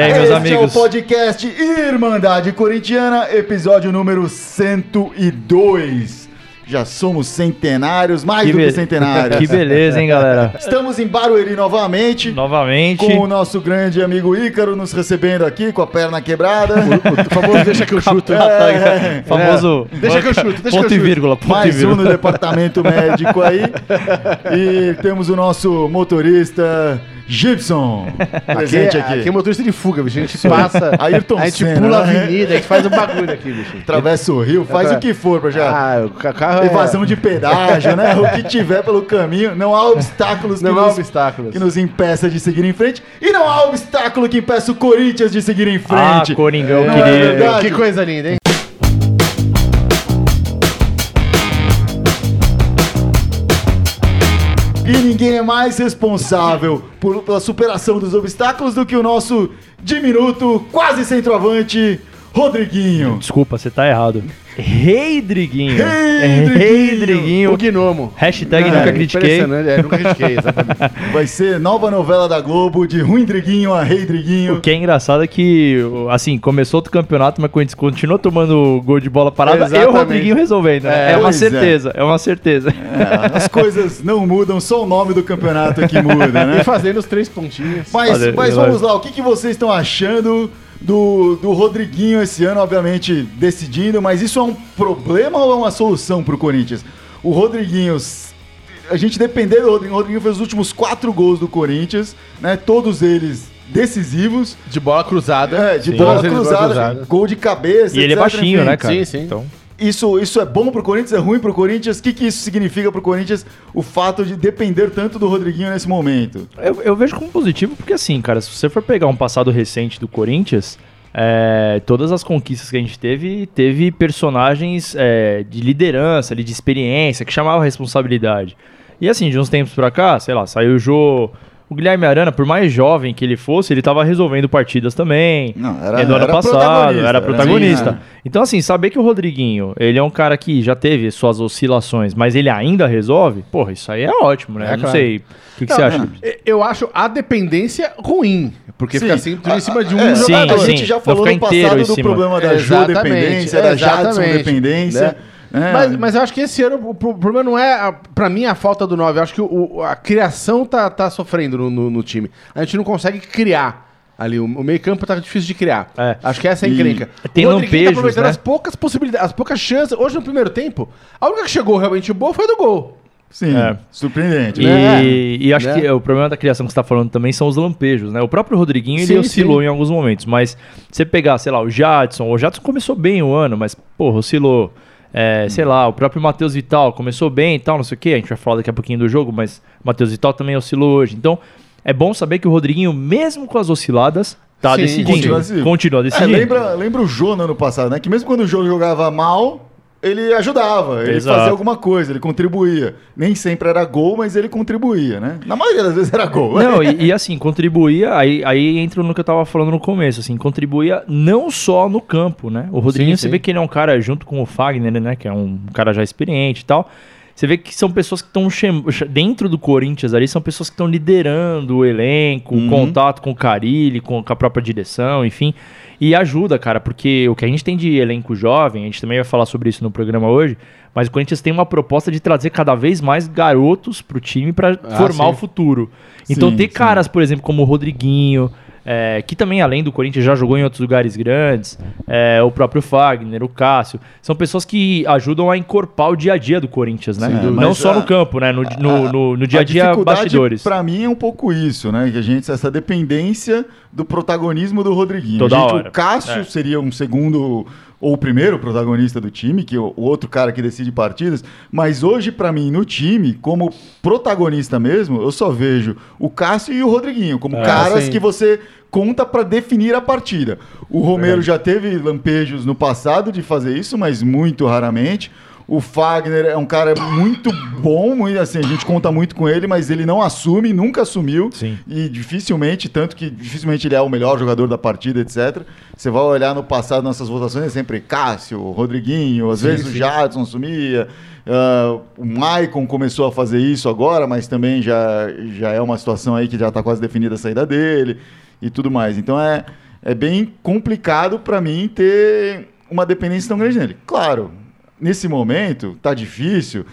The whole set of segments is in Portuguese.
E aí, meus este amigos? é o podcast Irmandade Corintiana, episódio número 102. Já somos centenários, mais do que centenários. que beleza, hein, galera? Estamos em Barueri novamente, Novamente. com o nosso grande amigo Ícaro nos recebendo aqui, com a perna quebrada. Por favor, deixa que eu chuto. É, Famoso. Deixa que eu chuto, deixa ponto que eu e chuto. vírgula, ponto e mais um vírgula. no departamento médico aí. E temos o nosso motorista Gibson presente aqui. Aqui é motorista de fuga, bicho. A gente passa, Ayrton a gente Senna, pula a avenida, a gente faz o bagulho aqui, bicho. Atravessa o rio, faz o que for pra já. Ah, o ca- carro é... Evasão de pedágio, né? O que tiver pelo caminho. Não há obstáculos Não que, há nos, obstáculos. que nos impeça de seguir em frente. E não há obstáculo que impeça o Corinthians de seguir em Ah, frente. Coringão, Não é querido. verdade? Que coisa linda, hein? E ninguém é mais responsável por- pela superação dos obstáculos do que o nosso diminuto, quase centroavante, Rodriguinho. Desculpa, você tá errado. Rei Driguinho. Rei É. O gnomo. Hashtag É, nunca critiquei. É, nunca critiquei, exatamente. Vai ser nova novela da Globo, de Ruim Driguinho a Rei Driguinho. O que é engraçado é que, assim, começou outro campeonato, mas quando continuou tomando gol de bola parada, eu e o Exatamente. Rodriguinho resolvendo. né? É, É, uma é. certeza, é. uma certeza. É, as coisas não mudam, só o nome do campeonato é que muda, né? E fazendo os três pontinhos. Mas, Valeu, mas vamos lá, o que, que vocês estão achando do, do Rodriguinho esse ano, obviamente decidindo, mas isso é um problema ou é uma solução pro Corinthians? O Rodriguinho, a gente depender do Rodriguinho, o Rodriguinho fez os últimos quatro gols do Corinthians, né? Todos eles decisivos, De bola cruzada. é, de Sim. bola Todas eles cruzada, gol de cabeça, E ele é baixinho, enfim. né, cara? Sim, sim. Então, Isso, isso é bom pro Corinthians, é ruim pro Corinthians? O que, que isso significa pro Corinthians, o fato de depender tanto do Rodriguinho nesse momento? eu, eu vejo como positivo porque, assim, cara, se você for pegar um passado recente do Corinthians, é, todas as conquistas que a gente teve, teve personagens é, de liderança, de experiência, que chamavam responsabilidade. E, assim, de uns tempos pra cá, sei lá, saiu o Jô. O Guilherme Arana, por mais jovem que ele fosse, ele tava resolvendo partidas também. Não, era- É do ano era passado, protagonista, era né? protagonista. Sim, Então, assim, saber que o Rodriguinho, ele é um cara que já teve suas oscilações, mas ele ainda resolve, porra, isso aí é ótimo, né? É, Eu não claro. sei. O que, que Não, você acha? é, Eu acho a dependência ruim. Porque Sim. fica assim, tudo em cima de um É, Sim, jogador. a gente sim. já falou no passado do problema da Exatamente, Jô-dependência, da exatamente, Jadson-dependência. né? Né? Mas, mas eu acho que esse ano o pro- problema não é, a- pra mim, a falta do 9. Eu acho que o- a criação tá, tá sofrendo no, no- no time. A gente não consegue criar ali. O, o meio-campo tá difícil de criar. É. Acho que essa é a E encrenca. tem o Rodriguinho lampejos, tá aproveitando né? as poucas possibilidades, as poucas chances. Hoje, no primeiro tempo, a única que chegou realmente boa foi a do gol. Sim, É. surpreendente. E, né? e acho Né? que o problema da criação que você tá falando também são os lampejos, né? O próprio Rodriguinho, ele Sim, oscilou sim. em alguns momentos, mas você pegar, sei lá, o Jadson, o Jadson começou bem o ano, mas, porra, oscilou. É, sei lá, o próprio Matheus Vital começou bem e tal, não sei o que, a gente vai falar daqui a pouquinho do jogo, mas o Matheus Vital também oscilou hoje. Então, é bom saber que o Rodriguinho, mesmo com as osciladas, tá Sim, decidindo. continua. Continua É, decidindo. lembra, lembra o Jô no ano passado, né? Que mesmo quando o Jô jogava mal, ele ajudava, ele Exato. fazia alguma coisa, ele contribuía. Nem sempre era gol, mas ele contribuía, né? Na maioria das vezes era gol. Não, e, e assim, contribuía, aí, aí entra no que eu tava falando no começo, assim, contribuía não só no campo, né? O Rodriguinho, Sim, você vê que ele é um cara, junto com o Fagner, né, que é um cara já experiente e tal, você vê que são pessoas que estão dentro do Corinthians ali, são pessoas que estão liderando o elenco, o contato com o Carilli, com, com a própria direção, enfim, e ajuda, cara, porque o que a gente tem de elenco jovem, a gente também vai falar sobre isso no programa hoje, mas o Corinthians tem uma proposta de trazer cada vez mais garotos pro time para Ah, formar sim. o futuro. Então Sim, ter sim. caras, por exemplo, como o Rodriguinho, é, que também, além do Corinthians, já jogou em outros lugares grandes, é, o próprio Fagner, o Cássio, são pessoas que ajudam a encorpar o dia a dia do Corinthians, né? Dúvida. Não só a- no campo, né? No, no, no- no dia a dia, dificuldade, bastidores. Pra mim é um pouco isso, né? Que a gente, essa dependência do protagonismo do Rodriguinho. Toda A gente- hora. O Cássio É. seria um segundo ou o primeiro protagonista do time, que é o outro cara que decide partidas, mas hoje pra mim no time, como protagonista mesmo, eu só vejo o Cássio e o Rodriguinho como É, caras sim. que você conta pra definir a partida. O Romero já teve lampejos no passado de fazer isso, mas muito raramente. O Fagner é um cara muito bom, muito, assim, a gente conta muito com ele, mas ele não assume, nunca assumiu. Sim. E dificilmente, tanto que dificilmente ele é o melhor jogador da partida, etc. Você vai olhar no passado, nossas votações é sempre Cássio, Rodriguinho, às vezes o Jadson assumia. ah, o Maicon começou a fazer isso agora, mas também já, já é uma situação aí que já está quase definida a saída dele. e tudo mais. Então é, é bem complicado para mim ter uma dependência tão grande nele. Claro, nesse momento tá difícil.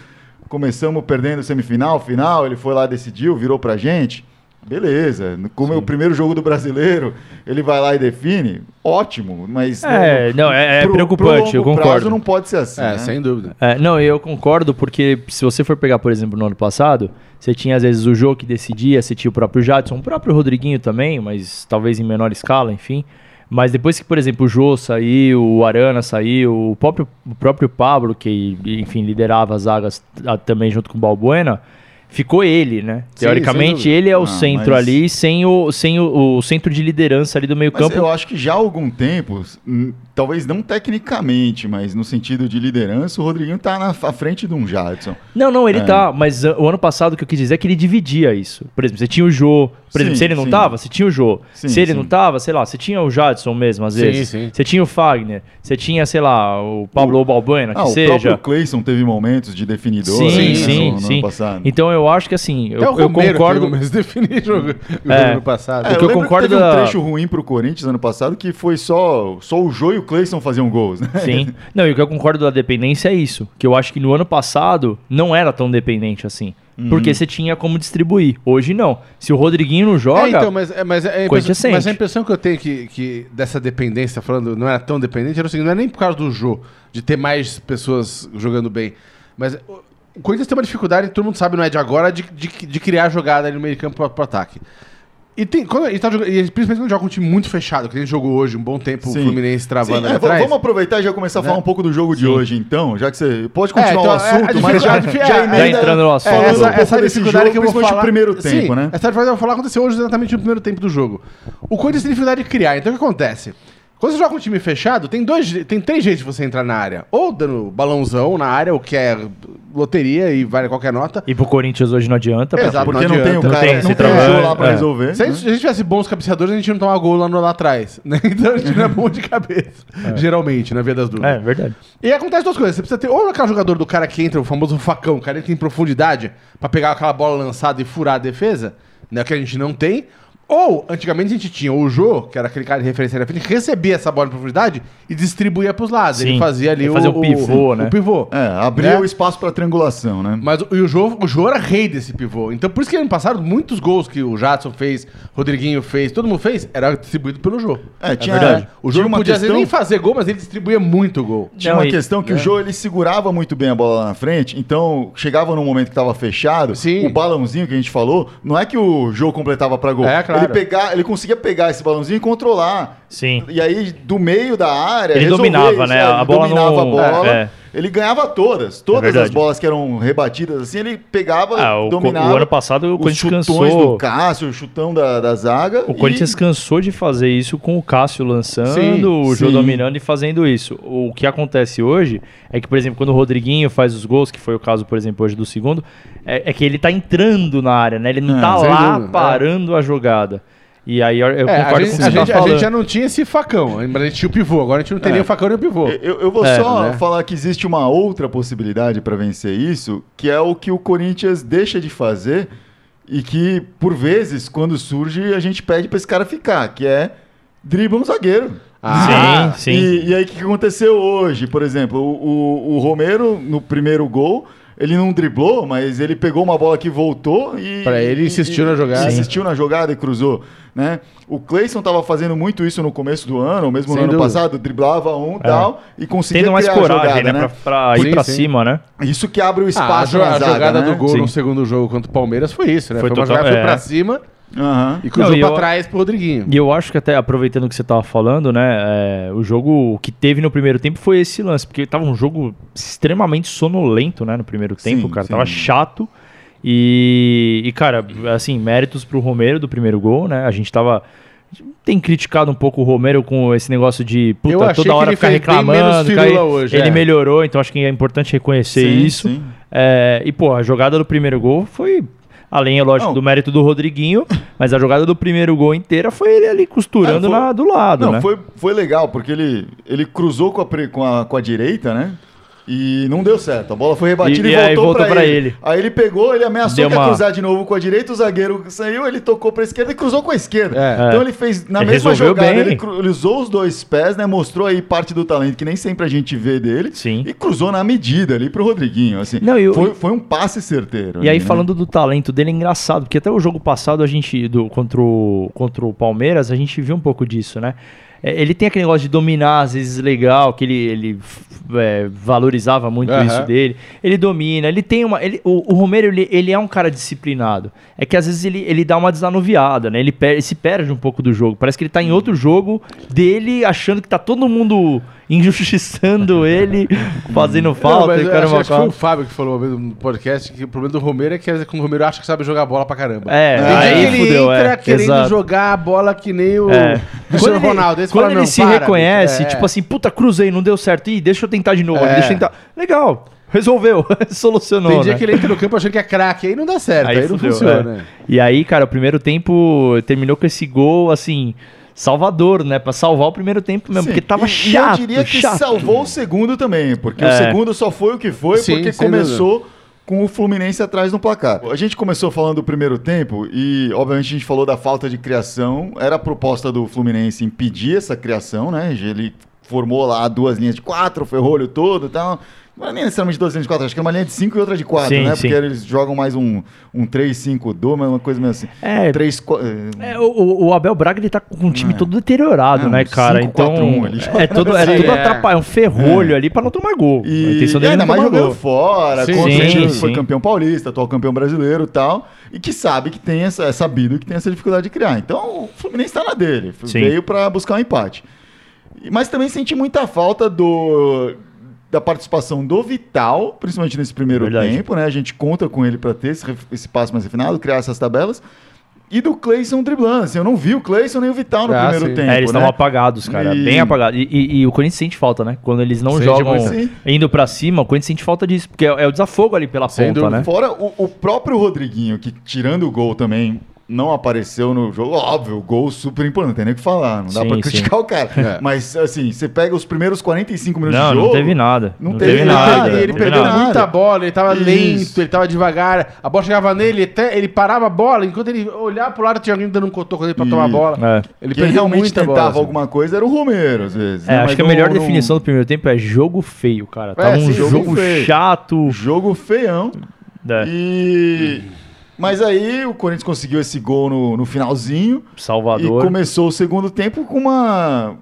Começamos perdendo semifinal, final, ele foi lá, decidiu, virou pra gente. Beleza, como é o primeiro jogo do brasileiro, ele vai lá e define, ótimo, mas É, não, é- é preocupante, eu longo concordo. prazo não pode ser assim. É, né? sem dúvida. É, não, eu concordo, porque se você for pegar, por exemplo, no ano passado, você tinha às vezes o jogo que decidia, você tinha o próprio Jadson, o próprio Rodriguinho também, mas talvez em menor escala, enfim. Mas depois que, por exemplo, o Jô saiu, o Arana saiu, o próprio, o próprio Pablo, que, enfim, liderava as zagas ah, também junto com o Balbuena, ficou ele, né? Sim, Teoricamente, ele é o Ah, centro mas- ali, sem, o, sem o, o centro de liderança ali do meio Mas campo. eu acho que já há algum tempo, hum, talvez não tecnicamente, mas no sentido de liderança, o Rodriguinho tá na à frente de um Jadson. Não, não, ele É. tá. Mas o ano passado o que eu quis dizer é que ele dividia isso. Por exemplo, você tinha o Jô. Por Sim, exemplo, se ele não sim. tava, você tinha o Jô. Sim, se ele sim. não tava, sei lá, você tinha o Jadson mesmo, às Sim, vezes. sim. Você tinha o Fagner. Você tinha, sei lá, o Pablo Balbuena, que Ah, o seja. próprio Clayson teve momentos de definidor Sim, né, sim, no, no sim. ano passado. Então eu acho que assim, eu, Até o eu concordo. de definir jogo, o É. jogo no passado. É, o que eu eu concordo que teve da- um trecho ruim pro Corinthians ano passado que foi só, só o Jô e o Clayson faziam gols, né? Sim. Não, e o que eu concordo da dependência é isso. Que eu acho que no ano passado não era tão dependente assim. Uhum. Porque você tinha como distribuir. Hoje não. Se o Rodriguinho não joga. É, então, mas, é, mas, é a Corinthians impressão, mas a impressão que eu tenho que, que dessa dependência, falando, não era tão dependente, era o seguinte, não é nem por causa do jogo, de ter mais pessoas jogando bem, mas o o Corinthians tem uma dificuldade, todo mundo sabe, não é de agora, de, de, de criar jogada ali no meio de campo pro, pro ataque. E, tem, quando, ele tá jogando, e principalmente quando joga um time muito fechado, que a gente jogou hoje um bom tempo, o Sim. Fluminense Sim, travando é, ali v- atrás. vamos aproveitar e já começar a falar Né? um pouco do jogo de Sim. hoje, então, já que você pode É, continuar então, o assunto, a mas já, já é, emenda já entrando no assunto. essa, um essa dificuldade jogo, que eu vou falar... o primeiro Sim, tempo, né? Essa dificuldade que eu vou falar aconteceu hoje exatamente no primeiro tempo do jogo. O Corinthians tem dificuldade de criar. Então o que acontece? Quando você joga com um time fechado, tem, dois, tem três jeitos de você entrar na área. Ou dando balãozão na área, o que é loteria e vale qualquer nota. E pro Corinthians hoje não adianta. pra- Exato. Porque não não, tem o adianta. cara, Não não tem tem, o centroavante, Jô lá pra é. resolver. Se a, né? gente, se a gente tivesse bons cabeceadores, a gente não tomava gol lá, no- lá atrás. Né? Então a gente não é bom de cabeça. Geralmente, na via das dúvidas. É, verdade. E acontece duas coisas. Você precisa ter ou aquele jogador do cara que entra, o famoso facão, o cara entra em profundidade pra pegar aquela bola lançada e furar a defesa, né? Que a gente não tem. Ou, antigamente a gente tinha o Jô, que era aquele cara de referência na frente, que recebia essa bola em profundidade e distribuía pros lados. Sim. Ele fazia ali Ele o, fazia o pivô, né? O pivô. É, abria Né? o espaço pra triangulação, né? Mas o, e o Jô, o Jô era rei desse pivô. Então, por isso que ano passado, muitos gols que o Jadson fez, Rodriguinho fez, todo mundo fez, era distribuído pelo Jô. É, tinha, verdade. O tinha Jô não podia às vezes, nem fazer gol, mas ele distribuía muito gol. Tinha Não, uma e- questão que o Jô ele segurava muito bem a bola lá na frente, então chegava num momento que estava fechado, Sim. o balãozinho que a gente falou, não é que o Jô completava para gol. É, claro. Ele pegar, ele conseguia pegar esse balãozinho e controlar. Sim. E aí do meio da área, Ele dominava, né? é, A ele bola dominava não- a bola. é, é. Ele ganhava todas, todas as verdade. bolas que eram rebatidas assim, ele pegava, Ah, o, dominava. o ano passado o Corinthians cansou. do Cássio, o chutão da, da zaga. O Corinthians e- cansou de fazer isso com o Cássio lançando, Sim, o Jô sim. dominando e fazendo isso. O que acontece hoje é que, por exemplo, quando o Rodriguinho faz os gols, que foi o caso, por exemplo, hoje do segundo, é, é que ele tá entrando na área, né? Ele não É, tá lá dúvida, é. parando a jogada. E aí eu, eu É, a concordo gente, com o a, que você gente, tá a gente já não tinha esse facão, a gente tinha o pivô. Agora a gente não tem É. nem o facão nem o pivô. Eu, eu vou É, só né? falar que existe uma outra possibilidade para vencer isso, que é o que o Corinthians deixa de fazer e que, por vezes, quando surge, a gente pede para esse cara ficar, que é dribla um zagueiro. Ah, sim, sim. E, e aí, o que aconteceu hoje? Por exemplo, o, o- o Romero, no primeiro gol, ele não driblou, mas ele pegou uma bola que voltou e. Pra ele, e- insistiu e- na jogada. e Insistiu na jogada e cruzou. Né? O Cleison estava fazendo muito isso no começo do ano, ou mesmo Sem no ano dúvida. passado, driblava um e tal, e conseguia Tendo mais criar a coragem, jogada, né? né? Pra, pra ir pra sim. cima, né? Isso que abre o Ah, a, espaço jo- na a jogada né? do gol Sim. no segundo jogo contra o Palmeiras foi isso, né? Foi Foi, uma total- jogada que foi é. pra cima Aham. e cruzou eu- trás pro Rodriguinho. E eu acho que até, aproveitando o que você tava falando, né? é, o jogo que teve no primeiro tempo foi esse lance, porque tava um jogo extremamente sonolento, né? No primeiro tempo, Sim, cara. sim. Tava chato. E, e, cara, assim, méritos pro Romero do primeiro gol, né? A gente tava. Tem criticado um pouco o Romero com esse negócio de puta, toda hora ficar reclamando. cair- hoje, ele é. melhorou, então acho que é importante reconhecer Sim, isso. sim. É, e, pô, a jogada do primeiro gol foi. Além, é lógico, Não. do mérito do Rodriguinho, mas a jogada do primeiro gol inteira foi ele ali costurando É, foi- na- do lado, Não, né? foi, foi legal, porque ele, ele cruzou com a, com, a, com a direita, né? E não deu certo. A bola foi rebatida E- e, e aí voltou, voltou pra, pra ele. ele. Aí ele pegou, ele ameaçou Deu que ia uma- cruzar de novo com a direita, o zagueiro saiu, ele tocou pra esquerda e cruzou com a esquerda. É. Então ele fez, na Ele mesma jogada, bem. ele, cru- ele usou os dois pés, né? Mostrou aí parte do talento que nem sempre a gente vê dele. Sim. E cruzou na medida ali pro Rodriguinho. Assim. Não, e o- foi, foi um passe certeiro. E aí, ali, né? falando do talento dele, é engraçado, porque até o jogo passado, a gente, do, contra, o, contra o Palmeiras, a gente viu um pouco disso, né? É, Ele tem aquele negócio de dominar, às vezes legal, que ele, ele é, valorizava muito Aham. isso dele. Ele domina, ele tem uma. Ele, o, o Romero, ele, ele é um cara disciplinado. É que às vezes ele, ele dá uma desanuviada, né? Ele, per- ele se perde um pouco do jogo. Parece que ele tá em outro jogo dele, achando que tá todo mundo injustiçando ele, fazendo falta. Não, caramba, acho, acho que foi o Fábio que falou no podcast que o problema do Romero é que quando o Romero acha que sabe jogar bola pra caramba. É, aí ele fudeu, entra é, querendo exato. jogar a bola que nem o É. Cristiano Ronaldo. Aí você quando fala, ele não, se para, reconhece. É. tipo assim, puta, cruzei, não deu certo. Ih, deixa eu tentar de novo, É. deixa eu tentar. Legal, resolveu, solucionou. Tem dia né? que ele entra no campo achando que é craque, aí não dá certo, aí, não fudeu, funciona. é. E aí, cara, o primeiro tempo terminou com esse gol, assim, salvador, né? Pra salvar o primeiro tempo mesmo, Sim. porque tava E- chato, E eu diria que chato. salvou o segundo também, porque o É. segundo só foi o que foi, Sim, porque começou com o Fluminense atrás no placar. A gente começou falando do primeiro tempo e, obviamente, a gente falou da falta de criação. Era a proposta do Fluminense impedir essa criação, né? Ele formou lá duas linhas de quatro, o ferrolho todo e tal. Não é nem necessariamente duas linhas de quatro, acho que é uma linha de cinco e outra de quatro, Sim, né? sim. Porque eles jogam mais um, um 3-5-2, mas uma coisa meio assim. É, Três, qua- eh, É, o- o, Abel Braga ele tá com um time É. todo deteriorado, Não, né, cara? 5-4-1 Então ali. é tudo, é Sim, tudo é. atrapalha, é um ferrolho ali pra não tomar gol. a E, intenção e dele é ainda não mais jogando gol. fora, Sim, contra sim, que foi sim. campeão paulista, atual campeão brasileiro e tal, e que sabe que tem essa, é sabido que tem essa dificuldade de criar. Então o Fluminense tá na dele, Sim. veio pra buscar um empate. E- Mas também senti muita falta do da participação do Vital, principalmente nesse primeiro Verdade. tempo, né? A gente conta com ele pra ter esse, esse passo mais refinado, criar essas tabelas. E do Cleison driblando. Assim, eu não vi o Cleison nem o Vital no Ah, primeiro sim. tempo. É, eles né? estavam apagados, cara. E- Bem apagados. E, e- e o Corinthians sente falta, né? Quando eles não Sente jogam. Sim. indo pra cima, o Corinthians sente falta disso. Porque é, é o desafogo ali pela Sem ponta, dúvida. né? Fora o, o próprio Rodriguinho, que tirando o gol também não apareceu no jogo. Óbvio, gol super importante, não tem nem o que falar. Não dá Sim, pra sim. criticar o cara. É. Mas, assim, você pega os primeiros 45 minutos Não, de jogo. não teve nada. Não Não, teve teve, nada, nada. ele, ele perdeu nada. muita bola, ele tava Isso. lento, ele tava devagar. A bola chegava nele, até, ele parava a bola, enquanto ele olhava pro lado, tinha alguém dando um cotoco nele pra E- tomar a bola. É. Ele Quem perdeu realmente muita tentava bola. assim. alguma coisa era o Romero, às vezes. É, né? acho Mas que a melhor não- definição do primeiro tempo é jogo feio, cara. Tava É, um sim, jogo, chato. Jogo feião. É, E. Mas aí o Corinthians conseguiu esse gol no, no finalzinho. Salvador. E começou o segundo tempo com uma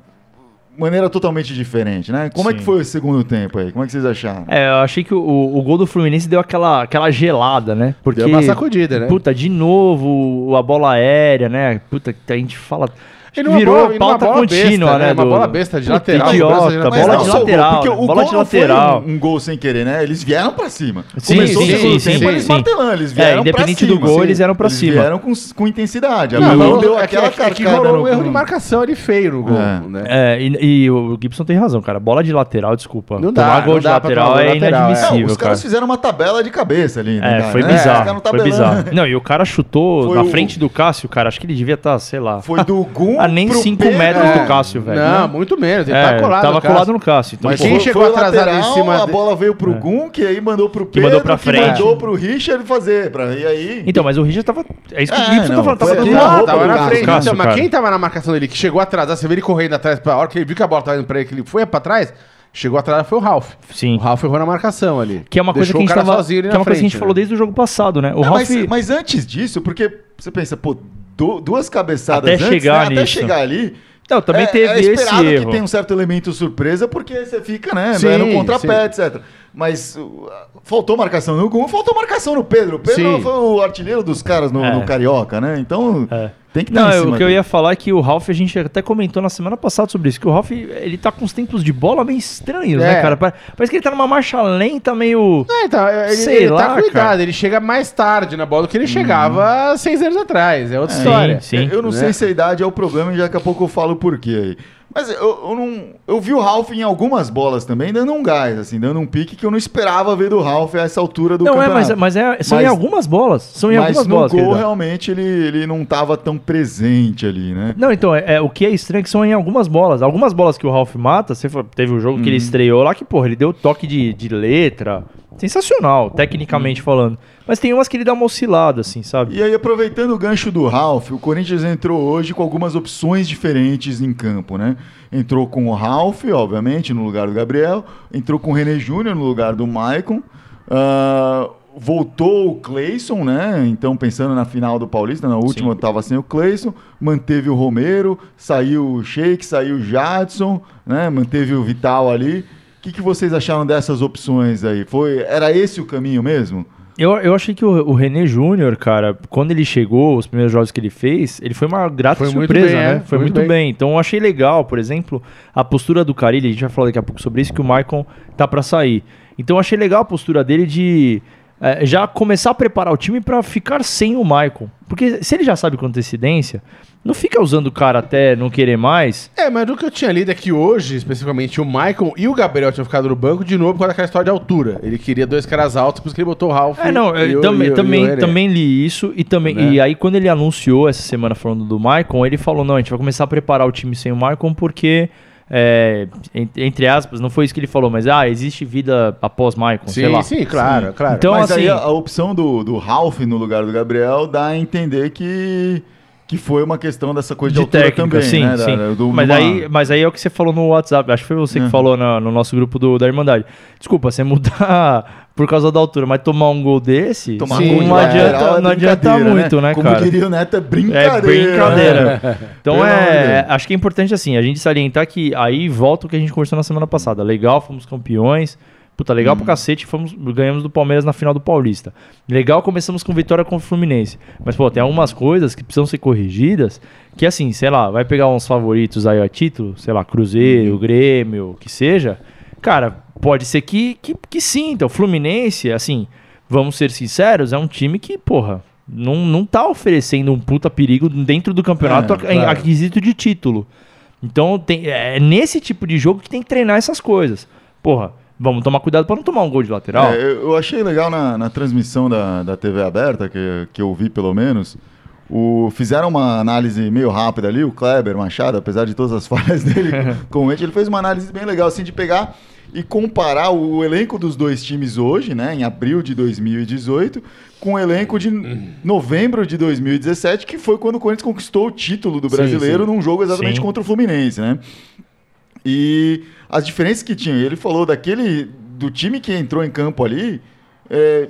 maneira totalmente diferente, né? Como é Sim. que foi o segundo tempo aí? Como é que vocês acharam? É, eu achei que o, o gol do Fluminense deu aquela, aquela gelada, né? Porque, Deu uma sacudida, né? Puta, de novo a bola aérea, né? Puta, que a gente fala. E numa virou bola- numa pauta bola contínua, besta, né? né? Uma do- bola besta de lateral, Idiota, bola de não lateral. porque o bola gol de não lateral. foi um, um gol sem querer, né? Eles vieram pra cima. Sim, Começou sim, o segundo sim, tempo, sim, eles sim. martelando, eles É, vieram pra independente cima. do gol, eles vieram pra eles cima. vieram com, com intensidade. Não, rolou- deu é que- aquela é que- é rolou um erro de marcação ali feio no gol, É. né? É, e, e o Gibson tem razão, cara. Bola de lateral, desculpa. Não dá, Tomar gol não de lateral é é. Não, inadmissível, os cara. caras fizeram uma tabela de cabeça ali. né, É, foi bizarro. Foi bizarro. Não, e o cara chutou na frente do Cássio, cara. Acho que ele devia estar, sei lá. Foi do Gum a nem pro 5 Pedro. metros É. do Cássio, velho. Não, né? muito menos. Ele É, tá colado tava no Cássio. colado no Cássio. Então, Mas quem chegou atrasado lateral, em cima a bola veio pro Gum, que aí mandou pro Que Pedro, mandou pra que frente. mandou pro Richard fazer. Pra, e aí... Então, mas o Richard tava. É isso que É, o Gibson tá falando. Tava dando tava do na frente. Cássio, Então, mas quem tava na marcação dele, que chegou atrasado, você vê ele correndo atrás, pra hora que ele viu que a bola tava indo pra ele, que ele foi pra trás, chegou atrás, foi o Ralf. Sim. O Ralf errou na marcação ali. Que é uma coisa Deixou que a gente tava. Que é uma coisa que a gente falou né? desde o jogo passado, né? O Não, Ralf. mas, mas antes disso, porque você pensa, pô, du- duas cabeçadas Até antes, chegar né, até nisso. chegar ali. Não, também é, teve é esse esperado erro. que tem um certo elemento surpresa, porque você fica, né, Sim, no contrapé, sim. etc. Mas uh, faltou marcação no Gum, faltou marcação no Pedro. O Pedro Sim. foi o artilheiro dos caras no, É. no Carioca, né? Então É. tem que estar Não, em eu- cima o que eu dele. ia falar é que o Ralf, a gente até comentou na semana passada sobre isso, que o Ralf, ele tá com uns tempos de bola meio estranhos, É. né, cara? Pa- Parece que ele tá numa marcha lenta, meio... É, então, ele, Sei ele lá, tá cuidado, cara. ele chega mais tarde na bola do que ele chegava seis anos atrás. É outra Sim, história. sim. eu não né? sei se a idade é o problema e daqui a pouco eu falo o porquê aí. Mas eu, eu não. Eu vi o Ralph em algumas bolas também, dando um gás, assim, dando um pique que eu não esperava ver do Ralph a essa altura do Não, é, campeonato. mas, mas é, são Mas- em algumas bolas. São em Mas algumas no bolas. que ele gol, realmente, ele, ele não tava tão presente ali, né? Não, então, é, é- o que é estranho é que são em algumas bolas. Algumas bolas que o Ralph mata, você fa- teve o jogo que Uhum. ele estreou lá, que, porra, ele deu toque de, de letra. Sensacional, tecnicamente Uhum. falando. Mas tem umas que ele dá uma oscilada, assim, sabe? E aí, aproveitando o gancho do Ralph, o Corinthians entrou hoje com algumas opções diferentes em campo, né? Entrou com o Ralph, obviamente, no lugar do Gabriel. Entrou com o René Júnior no lugar do Maicon. Ah, voltou o Cleison, né? Então, pensando na final do Paulista, na última Sim. estava sem o Cleison. Manteve o Romero, saiu o Sheik, saiu o Jadson, né? Manteve o Vital ali. O que, que vocês acharam dessas opções aí? Foi, era esse o caminho mesmo? Eu, eu achei que o, o René Júnior, cara, quando ele chegou, os primeiros jogos que ele fez, ele foi uma grata Foi surpresa, bem, né? é, Foi muito muito, bem. bem. Então eu achei legal, por exemplo, a postura do Carilli, a gente vai falar daqui a pouco sobre isso, que o Maicon tá pra sair. Então eu achei legal a postura dele de é, já começar a preparar o time pra ficar sem o Maicon. Porque se ele já sabe com antecedência, não fica usando o cara até não querer mais. É, mas o que eu tinha lido é que hoje, especificamente, o Michael e o Gabriel tinham ficado no banco de novo por causa daquela história de altura. Ele queria dois caras altos, por isso que ele botou o Ralph. É, não, eu o- também, e e o também, também li isso e também Né? e aí quando ele anunciou essa semana falando do Maicon, ele falou não, a gente vai começar a preparar o time sem o Maicon porque é, en- entre aspas, não foi isso que ele falou, mas ah, existe vida após sei Sim, lá. sim, claro, claro. Então, Mas aí assim- a, a opção do, do Ralph no lugar do Gabriel dá a entender que, que foi uma questão dessa coisa de, de altura técnica, também, sim, né? Sim. da- do- mas, aí, mas aí é o que você falou no WhatsApp. Acho que foi você Uhum. que falou na- no nosso grupo do, da Irmandade. Desculpa, você mudar por causa da altura, mas tomar um gol desse, Tomar Sim, gol de não adianta, é não adianta brincadeira, muito, né, Como cara? diria o Neto, é É brincadeira. brincadeira. né? Então é. Acho que é importante assim, a gente salientar que aí volta o que a gente conversou na semana passada. Legal, fomos campeões. Puta, legal Hum. pra cacete, fomos, ganhamos do Palmeiras na final do Paulista. Legal, começamos com vitória contra o Fluminense. Mas, pô, tem algumas coisas que precisam ser corrigidas. Que assim, sei lá, vai pegar uns favoritos aí a título, sei lá, Cruzeiro, Uhum. Grêmio, o que seja. Cara, pode ser que, que, que sim. Então, o Fluminense, assim, vamos ser sinceros, é um time que, porra, não, não tá oferecendo um puta perigo dentro do campeonato É, em claro. aquisito de título. Então, tem, é nesse tipo de jogo que tem que treinar essas coisas. Porra, vamos tomar cuidado pra não tomar um gol de lateral. É, eu, achei legal na, na transmissão da, da TV aberta, que, que eu vi pelo menos. O, fizeram uma análise meio rápida ali, o Kleber Machado, apesar de todas as falhas dele, com ele, ele fez uma análise bem legal, assim, de pegar e comparar o elenco dos dois times hoje, né, em abril de 2018, com o elenco de novembro de 2017, que foi quando o Corinthians conquistou o título do Sim, brasileiro sim. num jogo exatamente Sim. contra o Fluminense, né? E as diferenças que tinha, ele falou daquele do time que entrou em campo ali, é,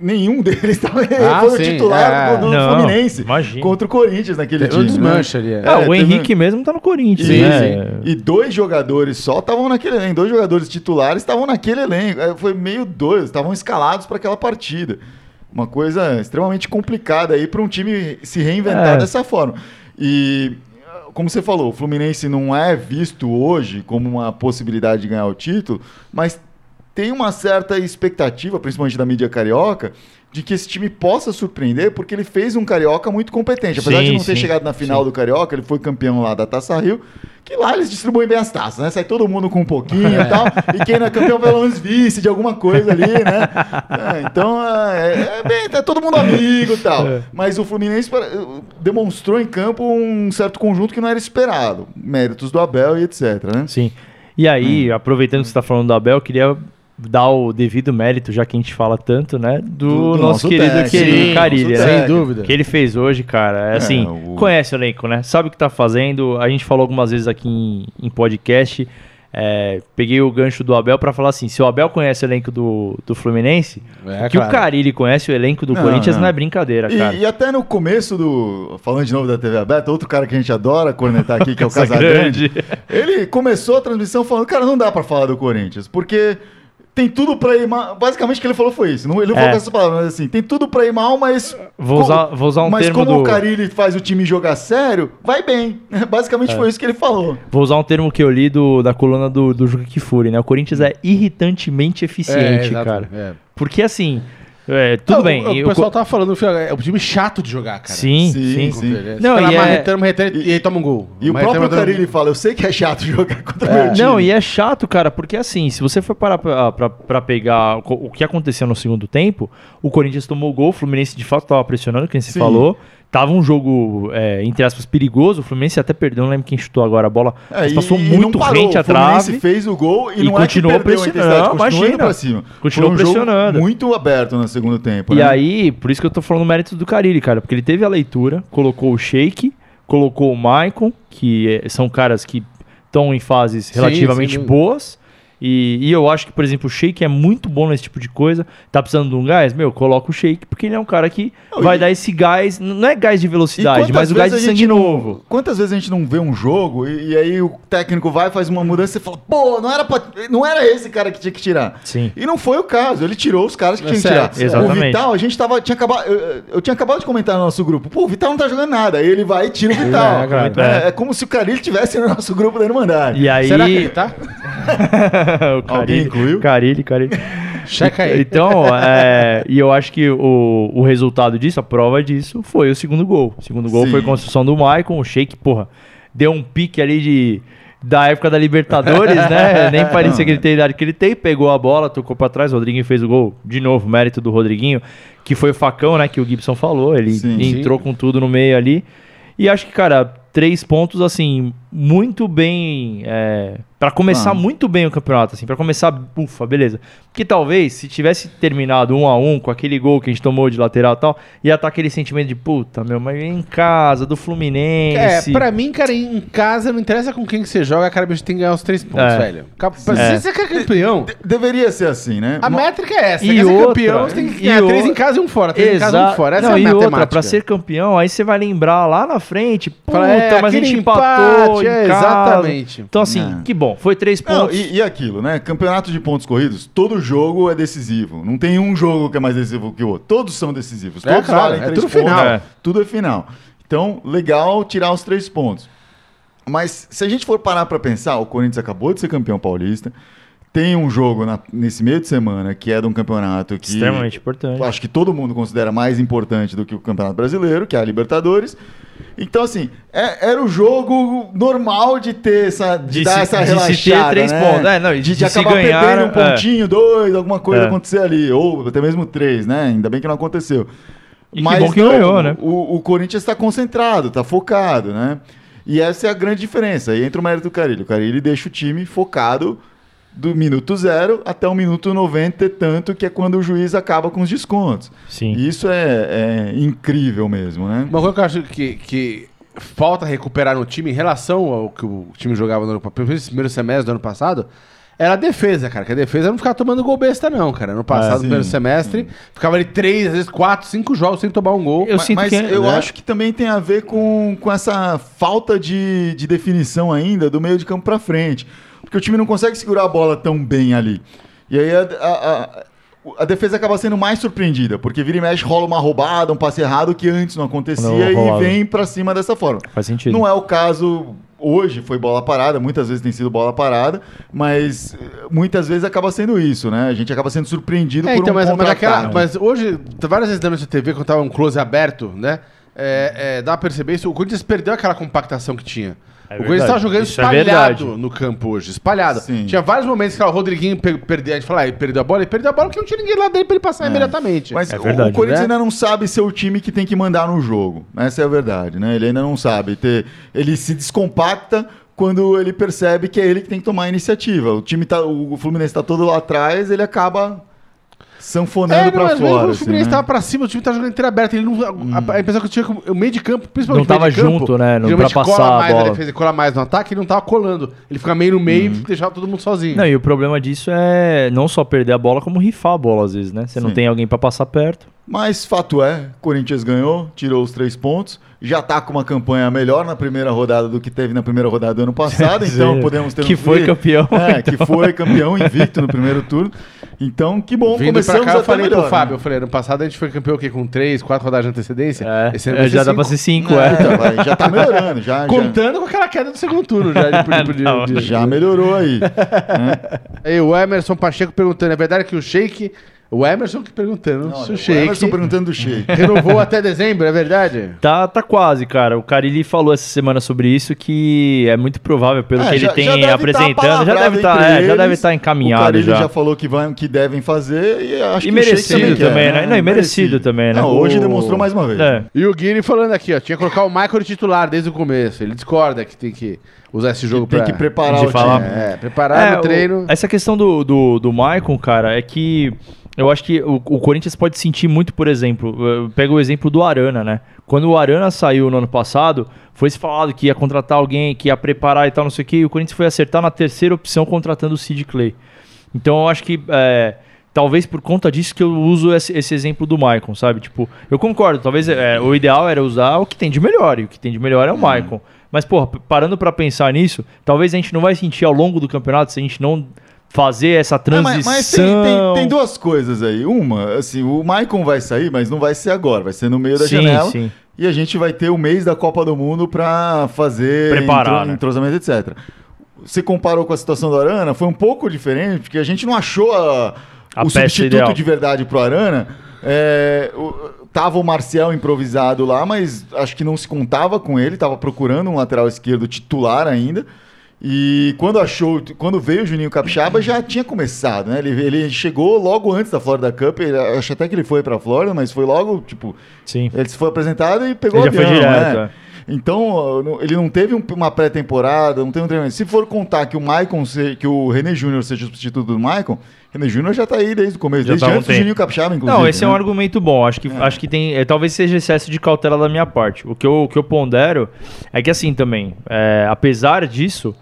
nenhum deles tava, Ah, foi o sim, titular é. do, do Não, Fluminense imagina. contra o Corinthians naquele Teve um time. né? ali. é. É, o teve- Henrique mesmo tá no Corinthians, Sim, né? E dois jogadores só estavam naquele elenco, dois jogadores titulares estavam naquele elenco. É, Foi meio doido, estavam escalados para aquela partida. Uma coisa extremamente complicada aí para um time se reinventar É. dessa forma. E como você falou, o Fluminense não é visto hoje como uma possibilidade de ganhar o título, mas tem uma certa expectativa, principalmente da mídia carioca, de que esse time possa surpreender, porque ele fez um carioca muito competente. Apesar de Sim, não ter sim, chegado na final sim. do carioca, ele foi campeão lá da Taça Rio, que lá eles distribuem bem as taças, né? Sai todo mundo com um pouquinho e tal, e quem não é campeão pelo menos vice de alguma coisa ali, né? É, então, é, é bem, tá todo mundo amigo e tal. É. Mas o Fluminense demonstrou em campo um certo conjunto que não era esperado. Méritos do Abel e etc, né? Sim. E aí, Hum. aproveitando que você tá falando do Abel, eu queria dar o devido mérito, já que a gente fala tanto, né? Do, Do- do nosso, nosso querido, técnico, querido nosso né? Sem dúvida. que ele fez hoje, cara, é assim, o- conhece o elenco, né? Sabe o que tá fazendo. A gente falou algumas vezes aqui em, em podcast. é, peguei o gancho do Abel pra falar assim: se o Abel conhece o elenco do, do Fluminense, É, que claro. o Carilli conhece o elenco do Não, Corinthians não. não. é brincadeira, E, cara. e até no começo do. Falando de novo da TV aberta, outro cara que a gente adora cornetar aqui, que é o Casagrande. Ele começou a transmissão falando: cara, não dá pra falar do Corinthians, porque. Tem tudo pra ir mal. Basicamente o que ele falou foi isso. Não, ele não falou É. com essas palavras, mas assim, tem tudo pra ir mal, mas. Vou usar- vou usar um mas termo como do- o Carilli faz o time jogar sério, vai bem. Basicamente É. foi isso que ele falou. Vou usar um termo que eu li do, da coluna do, do Juca Kifuri, né? O Corinthians é irritantemente eficiente, exato. cara. É. Porque assim, É, tudo Não, bem. O, e o o pessoal co- tava falando, é um time chato de jogar, cara. Sim, Sim, sim. sim. Não, Não, e é- marretando, marretando, e aí toma um gol. E o próprio. Carilli fala, eu sei que é chato jogar contra o É. meu time. Não, e é chato, cara, porque assim, se você for parar pra, pra, pra pegar o que aconteceu no segundo tempo, o Corinthians tomou o gol, o Fluminense de fato tava pressionando, quem se falou. Tava um jogo, é, entre aspas, perigoso. O Fluminense até perdeu, não lembro quem chutou agora a bola. É, mas passou e muito parou. rente à O Fluminense fez o gol e, E não continuou é perdeu a pressionando. continuou imagina. pra cima. Continuou um pressionando. muito aberto no segundo tempo, E né? aí, por isso que eu tô falando o mérito do Carilli, cara, porque ele teve a leitura, colocou o Sheik, colocou o Maicon, que é- são caras que estão em fases Sim, relativamente sim. boas. E, e eu acho que, por exemplo, o Sheik é muito bom nesse tipo de coisa. Tá precisando de um gás? Meu, coloca o Sheik, porque ele é um cara que Não, vai e- dar esse gás. Não é gás de velocidade, mas o gás de vezes a sangue gente não- novo. Quantas vezes a gente não vê um jogo e, e aí o técnico vai faz uma mudança e fala, pô, não era, pra- não era esse cara que tinha que tirar. Sim. E não foi o caso, ele tirou os caras que É tinham que tirar. certo. O Exatamente. Vital, a gente tava, tinha acabado, eu, eu tinha acabado de comentar no nosso grupo, pô, o Vital não tá jogando nada. Aí ele vai e tira o Vital. É, claro. É, é como se o Carilli tivesse no nosso grupo da Irmandade. E aí. Será que ele tá? o Alguém incluiu? Carilli, Carilli. Checa aí. Então, é, e eu acho que o, o resultado disso, a prova disso, foi o segundo gol. O segundo gol Sim. foi a construção do Maicon, o Sheik, porra, deu um pique ali de. Da época da Libertadores, né? Nem parecia que ele tem a idade que ele tem. Pegou a bola, tocou pra trás. O Rodriguinho fez o gol. De novo, mérito do Rodriguinho, que foi o facão, né? Que o Gibson falou. Ele Sim. entrou com tudo no meio ali. E acho que, cara, três pontos, assim, muito bem. É, para começar Ah. muito bem o campeonato, assim, para começar, ufa, beleza. Porque talvez, se tivesse terminado um a um com aquele gol que a gente tomou de lateral e tal, ia estar aquele sentimento de puta, meu, mas em casa, do É, Fluminense. pra mim, cara, em casa, não interessa com quem que você joga, cara, bicho tem que ganhar os três pontos, É. velho. Se É. você quer campeão, De- deveria ser assim, né? a Uma- métrica é essa. E Você quer outra, campeão, você tem que e ganhar três o- em casa e um fora. Três em casa e um Exato. fora. Essa Não, é a e outra, matemática. pra ser campeão, aí você vai lembrar lá na frente, puta, é, mas a gente empate, empatou em é, casa. exatamente. Então assim, É. que bom, foi três Não, pontos. e, e aquilo, né? Campeonato de pontos corridos, todo jogo é decisivo. Não tem um jogo que é mais decisivo que o outro. Todos são decisivos. É, Todos é três tudo pontos. final. É. Tudo é final. Então, legal tirar os três pontos. Mas se a gente for parar pra pensar, o Corinthians acabou de ser campeão paulista. Tem um jogo na- nesse meio de semana que é de um campeonato que Extremamente importante. acho que todo mundo considera mais importante do que o Campeonato Brasileiro, que é a Libertadores. Então, assim, é- era o jogo normal de ter essa. De, De dar se- essa de se ter relaxada. três né? pontos. É, não, e de, de de acabar ganhar, perdendo um é. pontinho, dois, alguma coisa É. acontecer ali. Ou até mesmo três, né? Ainda bem que não aconteceu. E que bom que ganhou, né? O, o Corinthians está concentrado, está focado, né? E essa é a grande diferença. Aí entra o mérito do Carilli. O Carilli deixa o time focado do minuto zero até o minuto 90 e tanto, que é quando o juiz acaba com os descontos. Sim. E Isso é, é incrível mesmo, né? Uma coisa que eu acho que, que falta recuperar no time em relação ao que o time jogava no ano, primeiro semestre do ano passado, era a defesa, cara. Que a defesa não ficava tomando gol besta, não, cara. No passado, no sim, primeiro semestre, ficava ali três, às vezes quatro, cinco jogos sem tomar um gol. Eu Ma- sinto Mas que- eu né? acho que também tem a ver com, com essa falta de, de definição ainda do meio de campo pra frente. Porque o time não consegue segurar a bola tão bem ali. E aí a, a- a- a defesa acaba sendo mais surpreendida, porque vira e mexe, rola uma roubada, um passe errado que antes não acontecia Não e rolava. vem pra cima dessa forma. Faz sentido. Não é o caso hoje, foi bola parada, muitas vezes tem sido bola parada, mas eh, muitas vezes acaba sendo isso, né? A gente acaba sendo surpreendido É, por então, um mas, mas, aquela, contra-ataque. mas hoje, várias vezes dando essa TV, quando tava um close aberto, né? É, é, dá pra perceber isso. O Corinthians perdeu aquela compactação que tinha. É o Corinthians tava jogando Isso é espalhado verdade. no campo hoje, espalhado. Sim. Tinha vários momentos que ó, o Rodriguinho pe- perdeu, a gente fala, ah, ele perdeu a bola, ele perdeu a bola que não tinha ninguém lá dele pra ele passar É. imediatamente. Mas É o- verdade, o Corinthians né? ainda não sabe ser o time que tem que mandar no jogo. Essa é a verdade, né? Ele ainda não sabe ter. Ele se descompacta quando ele percebe que é ele que tem que tomar a iniciativa. O time tá, o Fluminense tá todo lá atrás, ele acaba sanfonando É, não, pra vezes fora. o assim, Fluminense né? tava pra cima, o time tá jogando inteiro aberto. Ele não, a, a impressão que eu tinha que o meio de campo, principalmente Não o meio tava de campo, junto, né, não pra passar cola a mais bola. a defesa e cola mais no ataque, ele não tava colando. Ele fica meio no meio Uhum. e deixava todo mundo sozinho. Não, e o problema disso é não só perder a bola, como rifar a bola às vezes, né? Você não Sim. tem alguém pra passar perto. Mas fato é, Corinthians ganhou, tirou os três pontos, já tá com uma campanha melhor na primeira rodada do que teve na primeira rodada do ano passado, então podemos ter Que um foi campeão, É, então. que foi campeão invicto no primeiro turno. Então, que bom, Vindo pra começamos cá, eu falei melhor, pro Fábio, né? eu falei, ano passado a gente foi campeão o quê? Com três, quatro rodadas de antecedência? É, Esse ano é, já ser dá pra cinco. ser cinco, É, é. então, vai, já tá melhorando, já, já, Contando com aquela queda do segundo turno já. De, de, de, Não, de- já melhorou aí. Aí o Emerson Pacheco perguntando, é verdade que o Sheik, O Emerson que perguntando Não, se o o Sheik Emerson perguntando do Sheik. renovou até dezembro, é verdade? Tá, tá quase, cara. O Carilli falou essa semana sobre isso que é muito provável, pelo É, que ele já- já tem tá apresentando, já deve estar entre é, já deve estar O encaminhado Carilli já. já falou que, vai, que devem fazer e acho E que o Sheik merecido quer, também, né? Não, e merecido também, né? Não, hoje O- demonstrou mais uma vez. É. E o Guilherme falando aqui, ó, tinha que colocar o Michael de titular desde o começo. Ele discorda que tem que usar esse jogo Tem pra... que preparar de o falar- time. É, preparar É, no treino. o- essa questão do, do, do Maicon, cara, é que eu acho que o, o Corinthians pode sentir muito, por exemplo, eu pego o exemplo do Arana, né? Quando o Arana saiu no ano passado, foi se falado que ia contratar alguém, que ia preparar e tal, não sei o que, e o Corinthians foi acertar na terceira opção contratando o Sid Clay. Então eu acho que é, talvez por conta disso que eu uso esse, esse exemplo do Maicon, sabe? Tipo, eu concordo, talvez é, o ideal era usar o que tem de melhor, e o que tem de melhor é o Maicon. Mas, porra, parando pra pensar nisso, talvez a gente não vai sentir ao longo do campeonato se a gente não fazer essa transição. mas mas tem, tem- tem duas coisas aí. Uma, assim, o Maicon vai sair, mas não vai ser agora, vai ser no meio da Sim, janela. sim. E a gente vai ter o mês da Copa do Mundo pra fazer Preparar, entro- né? entrosamento, etc. Você comparou com a situação do Arana, foi um pouco diferente, porque a gente não achou a- A o substituto ideal. de verdade pro Arana. É, o- tava o Marcial improvisado lá, mas acho que não se contava com ele, tava procurando um lateral esquerdo titular ainda. E quando achou, quando veio o Juninho Capixaba, já tinha começado, né? Ele, ele chegou logo antes da Florida Cup, ele- acho até que ele foi pra Flórida, mas foi logo, tipo, Sim. ele se foi apresentado e pegou Ele o já foi avião, direto, né? é. Então, ele não teve um- uma pré-temporada, não teve um treinamento. Se for contar que o Maicon, que o René Júnior seja o substituto do Maicon, René Júnior já tá aí desde o começo, Já desde tá um antes do. Juninho Capixaba, inclusive. Não, esse é um né? argumento bom. Acho que, acho que tem. é, talvez seja excesso de cautela da minha parte. O que eu, o que eu pondero é que, assim, também, é, apesar disso.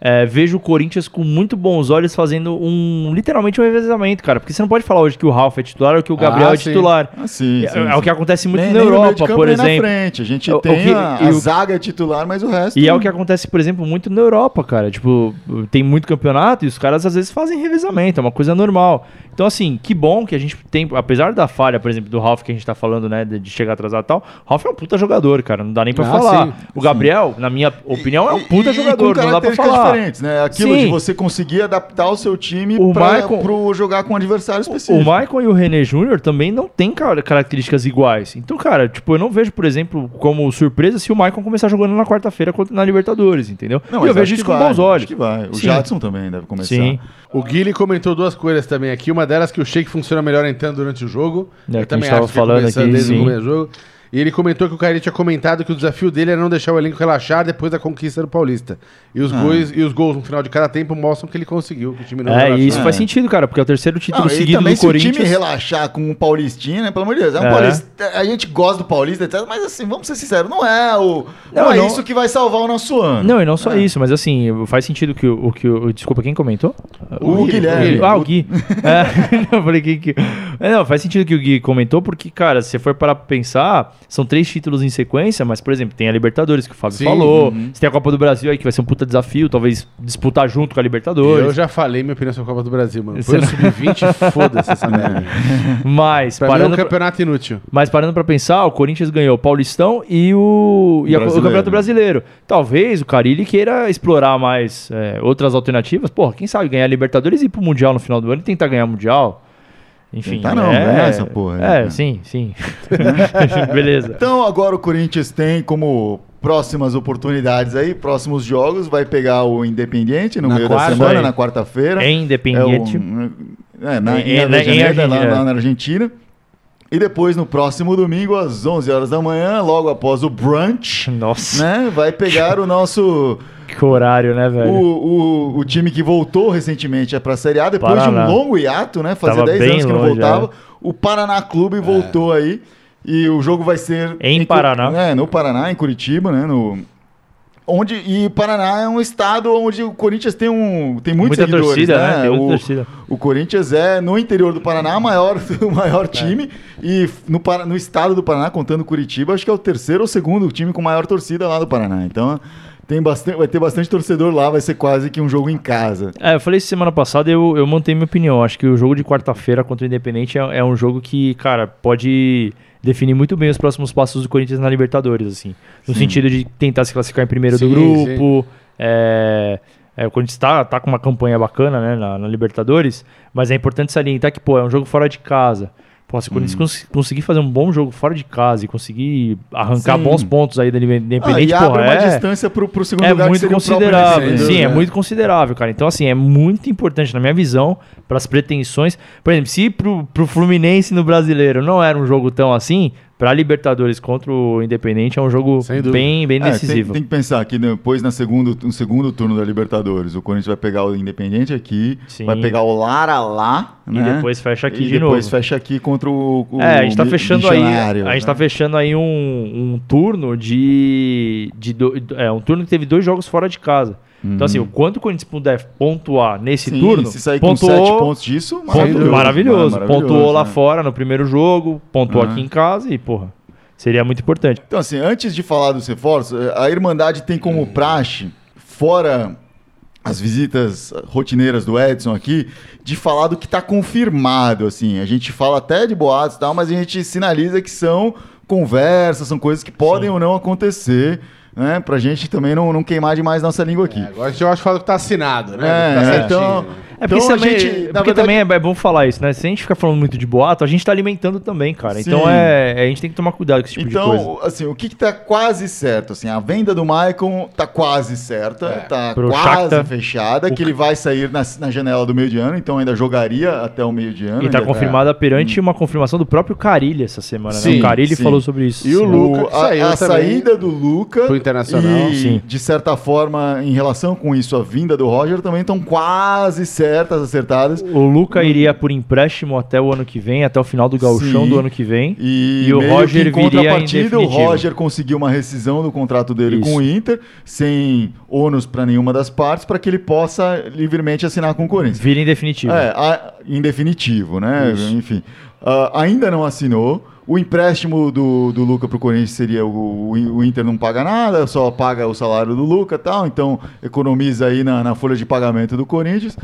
É, vejo o Corinthians com muito bons olhos fazendo um literalmente um revezamento, cara. Porque você não pode falar hoje que o Ralf é titular ou que o Gabriel Ah, é sim. titular. Ah, sim, É- sim, é, sim. o que acontece muito Nem- na Europa, campo, por exemplo. frente. A gente O- o tem que- a, e a o- zaga titular, mas o resto... E é o que acontece, por exemplo, muito na Europa, cara. Tipo, tem muito campeonato e os caras às vezes fazem revezamento, é uma coisa normal. Então, assim, que bom que a gente tem, apesar da falha, por exemplo, do Ralf que a gente tá falando, né, de chegar atrasado e tal, o Ralf é um puta jogador, cara, não dá nem pra Ah, falar. sim, o Gabriel, na minha opinião, é um puta E- e jogador, com não dá pra falar. Diferentes, né? Aquilo Sim. de você conseguir adaptar o seu time O pra, Maicon- pro jogar com um adversário específico. O Maicon e o René Júnior também não têm cara- características iguais. Então, cara, tipo, eu não vejo, por exemplo, como surpresa se o Maicon começar jogando na quarta-feira contra- na Libertadores, entendeu? Não, e eu vejo isso com vai, bons olhos. Acho que vai. O Sim. Jadson também deve começar. Sim. O Guilherme comentou duas coisas também aqui. Uma delas que o Shake funciona melhor entrando durante o jogo. É, Eu também acho que falando aqui, desde o sim. começo do jogo. E ele comentou que o Cairi tinha comentado que o desafio dele era não deixar o elenco relaxar depois da conquista do Paulista. E Ah. os, gols, e os gols no final de cada tempo mostram que ele conseguiu, que o time não É, relaxou. e isso É. faz sentido, cara, porque é o terceiro título Não, seguido também do se o Corinthians. time relaxar com o Paulistinha, né? Pelo amor de Deus. É um É. Paulista. A gente gosta do Paulista, etc. Mas assim, vamos ser sinceros, não é o. Não, Não, é não- isso que vai salvar o nosso ano. Não, e não só É. isso, mas assim, faz sentido que o, o que o. Desculpa, quem comentou? O Guilherme. Ah, o Gui. É, não, eu falei que. que- É, não, faz sentido que o Gui comentou, porque, cara, se você for parar pra pensar, são três títulos em sequência, mas, por exemplo, tem a Libertadores, que o Fábio Sim, falou. uhum. Você tem a Copa do Brasil aí, que vai ser um puta desafio, talvez disputar junto com a Libertadores. Eu já falei minha opinião sobre a Copa do Brasil, mano. Foi o não- sub-20, foda-se essa merda. Mas, Pra mim é um parando, pra, campeonato inútil. mas parando pra pensar, o Corinthians ganhou o Paulistão e o, e a- o. Campeonato Brasileiro. Talvez o Carilli queira explorar mais é, outras alternativas. Porra, quem sabe ganhar a Libertadores e ir pro Mundial no final do ano e tentar ganhar o Mundial. Enfim. Tentar não, é, ganhar essa porra É, né? sim, sim. Beleza. Então agora o Corinthians tem como próximas oportunidades aí, próximos jogos, vai pegar o Independiente no Na meio quarta, da semana, aí. na quarta-feira. É É, Independiente. um- é, na, Em- em, em- Avejaneda, em lá, Argentina. lá na Argentina. E depois, no próximo domingo, às 11 horas da manhã, logo após o brunch, Nossa, né, vai pegar o nosso... que horário, né, o, velho? o, o time que voltou recentemente para a Série A, depois Paraná. de um longo hiato, né? Fazia Tava 10 bem anos que não longe, voltava. O Paraná Clube voltou aí. E o jogo vai ser... Em Cu- Paraná. É, no Paraná, em Curitiba, né? No, onde, e Paraná é um estado onde o Corinthians tem, um, tem muitos Muita seguidores, torcida, né? né? Tem muita o, torcida. o Corinthians é, no interior do Paraná, o maior, o maior time. E no, Para- no estado do Paraná, contando Curitiba, acho que é o terceiro ou segundo time com maior torcida lá do Paraná. Então, tem bastante, vai ter bastante torcedor lá, vai ser quase que um jogo em casa. É, eu falei semana passada e eu, eu mantenho minha opinião. Acho que o jogo de quarta-feira contra o Independente é, é um jogo que, cara, pode definir muito bem os próximos passos do Corinthians na Libertadores, assim. No Sim. sentido de tentar se classificar em primeiro do Sim, grupo, é, É, o Corinthians tá, tá com uma campanha bacana, né, na, na Libertadores, mas é importante salientar que, pô, é um jogo fora de casa. Pô, se o Corinthians cons- conseguir fazer um bom jogo fora de casa e conseguir arrancar Sim. bons pontos aí da Ah, Independente, abre porra, uma é, distância pro, pro segundo é lugar, muito próprio considerável. Sim, é né? muito considerável, cara. Então, assim, é muito importante, na minha visão, para as pretensões. Por exemplo, se pro, pro Fluminense no brasileiro não era um jogo tão assim, pra Libertadores contra o Independente é um jogo bem, bem É, tem, decisivo. tem que pensar que depois, na segundo, no segundo turno da Libertadores, o Corinthians vai pegar o Independente aqui, Sim. vai pegar o Lara lá, E né? depois fecha aqui e de depois novo. fecha aqui contra o, o É, a gente tá fechando aí. A gente né? tá fechando aí um, um turno de. de do- é, um turno que teve dois jogos fora de casa. Então, assim, o quanto o Corinthians puder pontuar nesse Uhum. Sim, turno. se sair com pontuou, sete pontos disso, Ponto maravilhoso. Maravilhoso, Pontuou lá né? fora no primeiro jogo, pontuou Aham. aqui em casa e, porra, seria muito importante. Então, assim, antes de falar dos reforços, eh, a Irmandade tem como praxe, fora as visitas rotineiras do Edson aqui, de falar do que está confirmado, assim. A gente fala até de boatos e tal, mas a gente sinaliza que são conversas, são coisas que podem ou não acontecer, né? Pra gente também não, não queimar demais nossa língua aqui. É, agora a gente eu acho que fala que tá assinado, né? É, tá é, então- É porque, Então, a também, gente, na porque verdade- também é, é bom falar isso, né? Se a gente ficar falando muito de boato, a gente tá alimentando também, cara. Sim. Então é, a gente tem que tomar cuidado com esse tipo de coisa. Então, assim, o que, que tá quase certo? Assim, a venda do Maicon tá quase certa, É. tá Pro quase Shakhtar. fechada, O que ele vai sair na, na janela do meio de ano, então ainda jogaria até o meio de ano. E tá confirmada perante uma confirmação do próprio Carilli essa semana, né? Sim, O Carilli sim. falou sobre isso. E o. Luca, a, a também saída do Luca Internacional. e, Sim. de certa forma, em relação com isso, a vinda do Roger também estão quase certas, acertadas. O Luca iria por empréstimo até o ano que vem, até o final do gauchão Sim. do ano que vem. E, E o Roger que em viria em contrapartida, o definitivo. Roger conseguiu uma rescisão do contrato dele Isso. com o Inter, sem ônus para nenhuma das partes, para que ele possa livremente assinar com o Corinthians. Vira em definitivo. É, a- em definitivo, né? Isso. Enfim. Ah, ainda não assinou. O empréstimo do, do Luca pro Corinthians seria o, o Inter não paga nada, só paga o salário do Luca e tal, então economiza aí na, na folha de pagamento do Corinthians.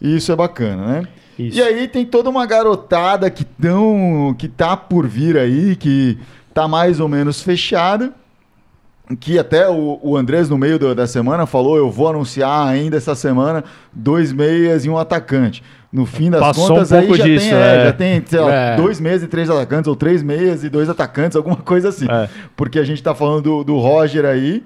E isso é bacana, né? Isso. E aí tem toda uma garotada que, tão, que tá por vir aí, que tá mais ou menos fechada que até o, o Andrés, no meio do- da semana, falou: eu vou anunciar ainda essa semana dois meias e um atacante. No fim das Passou contas, um pouco aí já, disso, tem, é, é. já tem, sei lá, É. dois meias e três atacantes, ou três meias e dois atacantes, alguma coisa assim. É. Porque a gente tá falando do, do Roger aí.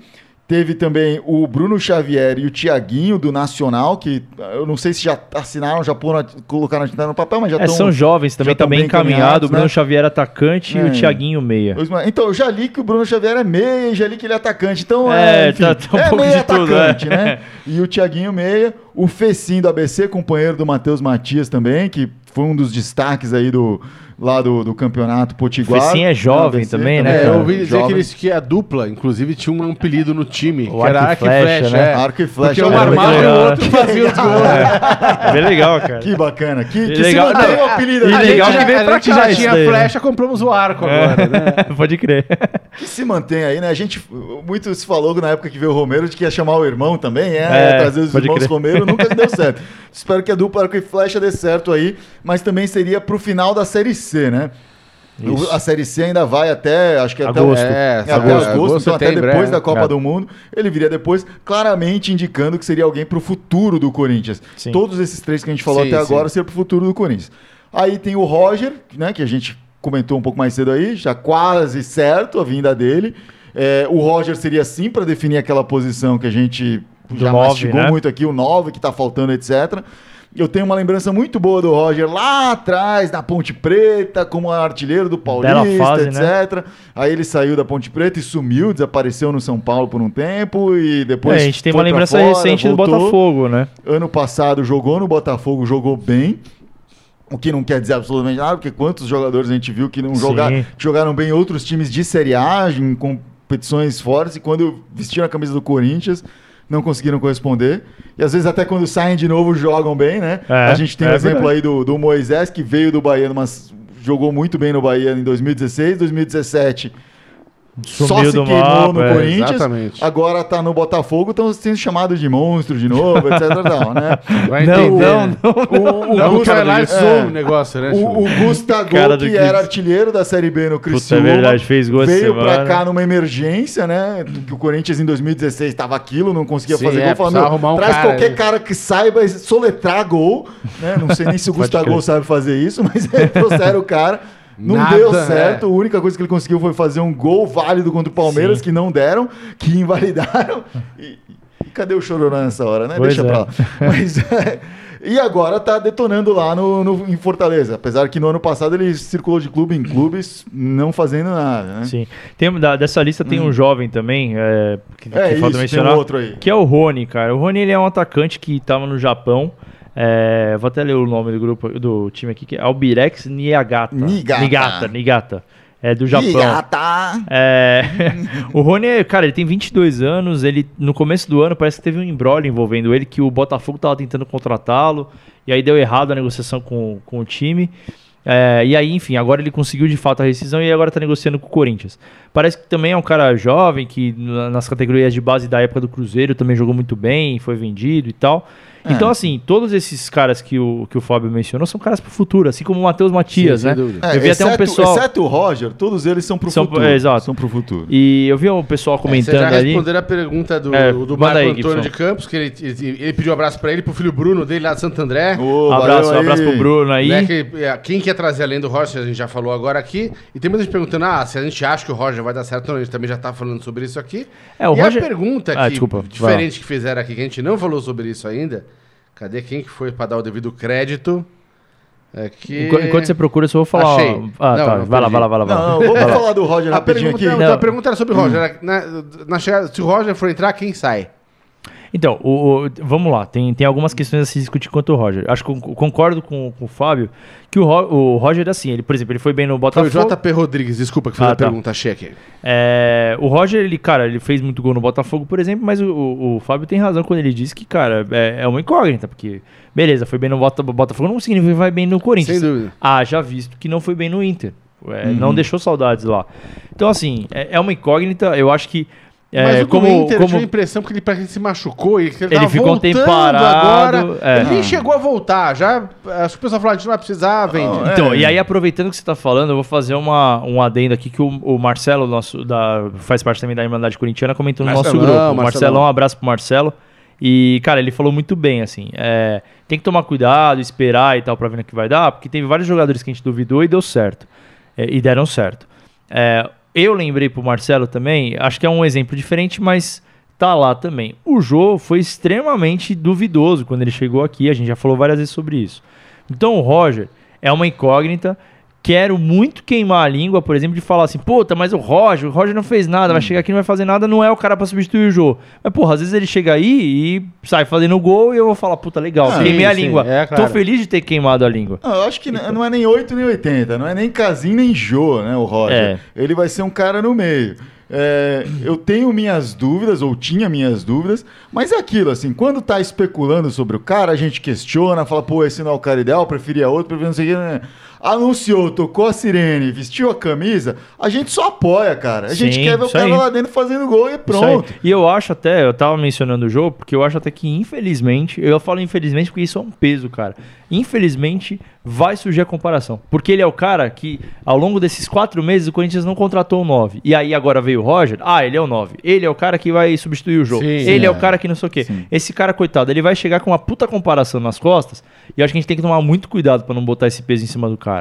Teve também o Bruno Xavier e o Tiaguinho do Nacional, que eu não sei se já assinaram, já poram, colocaram no papel, mas já É, estão. são jovens também, tá bem encaminhado. O Bruno né? Xavier atacante e É. o Thiaguinho meia. Os ma- Então, eu já li que o Bruno Xavier é meia e já li que ele é atacante. Então, É, é, enfim, tá- tá um é pouco meia de tudo, atacante, é. né? E o Thiaguinho meia, o Fecim do ABC, companheiro do Matheus Matias também, que foi um dos destaques aí do, lá do, do campeonato potiguar. Fecim é jovem ABC também, né, É, eu ouvi dizer Jovem. que, eles, que a dupla, inclusive, tinha um apelido no time, O que era arco e flecha, flecha, né? é. Arco e flecha. Porque um Olha, armava e o outro fazia os gols. É bem legal, cara. Que bacana. Que, que E se legal- mantém o apelido. e a A legal gente que já- veio a pra gente cá já tinha daí, né? flecha, compramos o arco agora, né? É, pode crer. que se mantém aí, né? A gente muito se falou na época que veio o Romero de que ia chamar o irmão também, é, É, trazer os irmãos crer. Romero, nunca deu certo. Espero que a dupla Arco e Flecha dê certo aí, mas também seria pro final da Série C, né? O- Isso. a Série C ainda vai até, acho que até Agosto. o, É, é, até agosto, agosto, agosto, então até depois é. da Copa É. do Mundo, ele viria depois, claramente indicando que seria alguém pro futuro do Corinthians. Sim. Todos esses três que a gente falou Sim, até sim. agora seriam pro futuro do Corinthians. Aí tem o Roger, né, que a gente comentou um pouco mais cedo aí, já quase certo a vinda dele. É, o Roger seria sim para definir aquela posição que a gente Do já nove, mastigou né? muito aqui, o 9 que tá faltando, etc. Eu tenho uma lembrança muito boa do Roger lá atrás, na Ponte Preta, como artilheiro do Paulista, fase, né? etc. Aí ele saiu da Ponte Preta e sumiu, desapareceu no São Paulo por um tempo e depois. É, a gente tem foi uma lembrança fora, recente do voltou. Botafogo, né? Ano passado jogou no Botafogo, jogou bem. O que não quer dizer absolutamente nada, porque quantos jogadores a gente viu que não Sim. jogar, que jogaram bem em outros times de Série A, em competições fortes, e quando vestiram a camisa do Corinthians, não conseguiram corresponder. E às vezes até quando saem de novo jogam bem, né? É, a gente tem o é exemplo verdade. aí do, do Moisés, que veio do Bahia, mas jogou muito bem no Bahia em 2016, 2017 só Sumiu se do queimou mapa, no é, Corinthians, exatamente. agora tá no Botafogo, estão sendo chamados de monstro de novo, etc. Tal, né? Vai Não, entender. não, né? não. O, o Não, o Gusta- cara lá é, o negócio, né? o, o Gustavo, que era artilheiro da Série B no Criciúma, verdade, fez gol veio pra semana. cá numa emergência, né? Que o Corinthians em 2016 estava aquilo, não conseguia Sim, fazer é, gol. Arrumar um traz cara, qualquer cara que saiba soletrar gol, né? Não sei nem se o Gustavo sabe fazer isso, mas é, trouxeram o cara. Não Nada, deu né? certo. A única coisa que ele conseguiu foi fazer um gol válido contra o Palmeiras, Sim. que não deram, que invalidaram. E, e cadê o Chororó nessa hora, né? Pois Deixa é. pra lá. Mas, é, e agora tá detonando lá no, no- em Fortaleza. Apesar que no ano passado ele circulou de clube em clubes, não fazendo nada, né? Sim. Tem, da- dessa lista tem um jovem também, é, que, É que isso, falta mencionar, um que é o Rony, cara. O Rony ele é um atacante que tava no Japão. É, vou até ler o nome do grupo do time aqui, que é Albirex Niigata. Niigata. Niigata, Niigata. É do Japão. Gata. É, o Rony, cara, ele tem 22 anos. Ele no começo do ano parece que teve um embrolho envolvendo ele que o Botafogo tava tentando contratá-lo e aí deu errado a negociação com, com o time. É, e aí, enfim, agora ele conseguiu de fato a rescisão e agora tá negociando com o Corinthians. Parece que também é um cara jovem que na- nas categorias de base da época do Cruzeiro também jogou muito bem, foi vendido e tal. É. Então, assim, todos esses caras que o, que o Fábio mencionou são caras pro futuro, assim como o Matheus Matias, Sim, né? É, Eu vi até um exceto- pessoal. Exceto o Roger, todos eles são pro São- futuro. é, exato. São pro futuro. E eu vi um pessoal É, Você comentando já ali. respondeu a pergunta do, É, do Marco aí, Antônio Gibson. de Campos, que ele, ele, ele pediu um abraço pra ele, pro filho Bruno dele lá de Santo André. Um abraço, um abraço pro Bruno aí. Né, que, é, quem quer trazer além do Roger, a gente já falou agora aqui. E tem muita gente perguntando: ah, se a gente acha que o Roger vai dar certo ou não. A gente também já tá falando sobre isso aqui. É, o e Roger- a pergunta Ah, que, desculpa, diferente que fizeram aqui, que a gente não falou sobre isso ainda. Cadê quem que foi pra dar o devido crédito? É que... Enqu- Enquanto você procura, eu só vou falar. Achei. Ah, Não, tá. não vai lá, vai lá, vai lá. vai lá. Não, vamos falar do Roger rapidinho pergunta, aqui. não, Não. a pergunta era sobre o Roger. Era, na, na chegada, se o Roger for entrar, quem sai? Então, o, o- vamos lá. Tem, tem algumas questões a se discutir quanto ao Roger. Acho que eu concordo com, com o Fábio que o, o Roger, assim, ele, por exemplo, ele foi bem no Foi Botafogo. o JP Rodrigues, desculpa que fez Ah, a tá. pergunta, achei aqui. É, o Roger, ele, cara, ele fez muito gol no Botafogo, por exemplo, mas o, o- o Fábio tem razão quando ele diz que, cara, é, é uma incógnita, porque, beleza, foi bem no Bota- Botafogo, não significa que vai bem no Corinthians. Sem dúvida. Ah, já visto que não foi bem no Inter. É, Uhum. Não deixou saudades lá. Então, assim, é, é uma incógnita, eu acho que. É, Mas o como, do Inter, eu como tive a impressão que ele parece que se machucou e que ele, Ele tava ficou um tempo voltando parado, agora. é. Ele nem chegou a voltar. Já, o pessoal falou, a gente não vai precisar, vende. Não, Então, É. e aí aproveitando que você tá falando, eu vou fazer uma, um adendo aqui que o, o Marcelo, nosso, da, faz parte também da Irmandade Corintiana, comentou no nosso Marcelão, grupo. O Marcelão. Marcelão, um abraço pro Marcelo. E, cara, ele falou muito bem, assim, é, tem que tomar cuidado, esperar e tal pra ver no que vai dar, porque teve vários jogadores que a gente duvidou e deu certo. É, e deram certo. É, eu lembrei pro Marcelo também, acho que é um exemplo diferente, mas tá lá também. O Jô foi extremamente duvidoso quando ele chegou aqui, a gente já falou várias vezes sobre isso. Então o Roger é uma incógnita. Quero muito queimar a língua, por exemplo, de falar assim, puta, mas o Roger, o Roger não fez nada, vai chegar aqui e não vai fazer nada, não é o cara pra substituir o Jô. Mas, porra, às vezes ele chega aí e sai fazendo gol e eu vou falar, puta, legal, Ah, queimei sim, a sim, língua. é, claro. Tô feliz de ter queimado a língua. Não, eu acho que n- não é nem 8 nem 80, não é nem Casim nem Jô, né, o Roger. É. Ele vai ser um cara no meio. É, eu tenho minhas dúvidas, ou tinha minhas dúvidas, mas é aquilo, assim, quando tá especulando sobre o cara, a gente questiona, fala, pô, esse não é o cara ideal, preferia outro, preferia não sei o que, né? Anunciou, tocou a sirene, vestiu a camisa, a gente só apoia, cara. A gente Sim, quer ver o cara aí. lá dentro fazendo gol e pronto. E eu acho até, eu tava mencionando o jogo, porque eu acho até que, infelizmente, eu falo infelizmente porque isso é um peso, cara. Infelizmente, vai surgir a comparação. Porque ele é o cara que, ao longo desses quatro meses, o Corinthians não contratou o 9. E aí agora veio o Roger, ah, ele é o 9. Ele é o cara que vai substituir o jogo. Sim, ele é. é. o cara que não sei o quê. Sim. Esse cara, coitado, ele vai chegar com uma puta comparação nas costas. E eu acho que a gente tem que tomar muito cuidado pra não botar esse peso em cima do cara.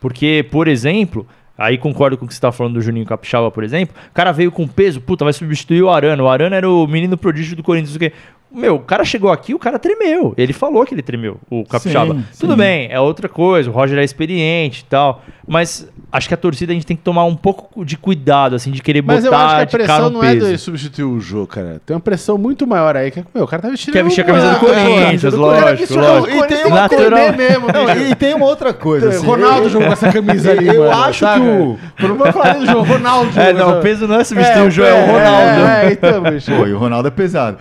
Porque, por exemplo, aí concordo com o que você tá falando do Juninho Capixaba, por exemplo. O cara veio com peso, puta, vai substituir o Arana. O Arana era o menino prodígio do Corinthians. o quê. Meu, o cara chegou aqui, o cara tremeu. Ele falou que ele tremeu, o Capixaba. Sim, Tudo sim. bem, é outra coisa. O Roger é experiente e tal. Mas acho que a torcida a gente tem que tomar um pouco de cuidado, assim, de querer Mas eu botar acho que a pressão não é peso. dele substituir o jogo, cara. Tem uma pressão muito maior aí. Que, meu, o cara tá vestindo. Quer vestir a camisa do Corinthians, lógico, lógico. E tem uma comer mesmo, e tem uma outra coisa. assim, Ronaldo eu- jogou com essa camisa ali, eu mano, acho sabe? que o- Eu não vou falar do jogo, Ronaldo É, jogou não, essa- o peso não é substituir o jogo, é, o é, Ronaldo. É, então, bicho. Pô, e o Ronaldo é pesado.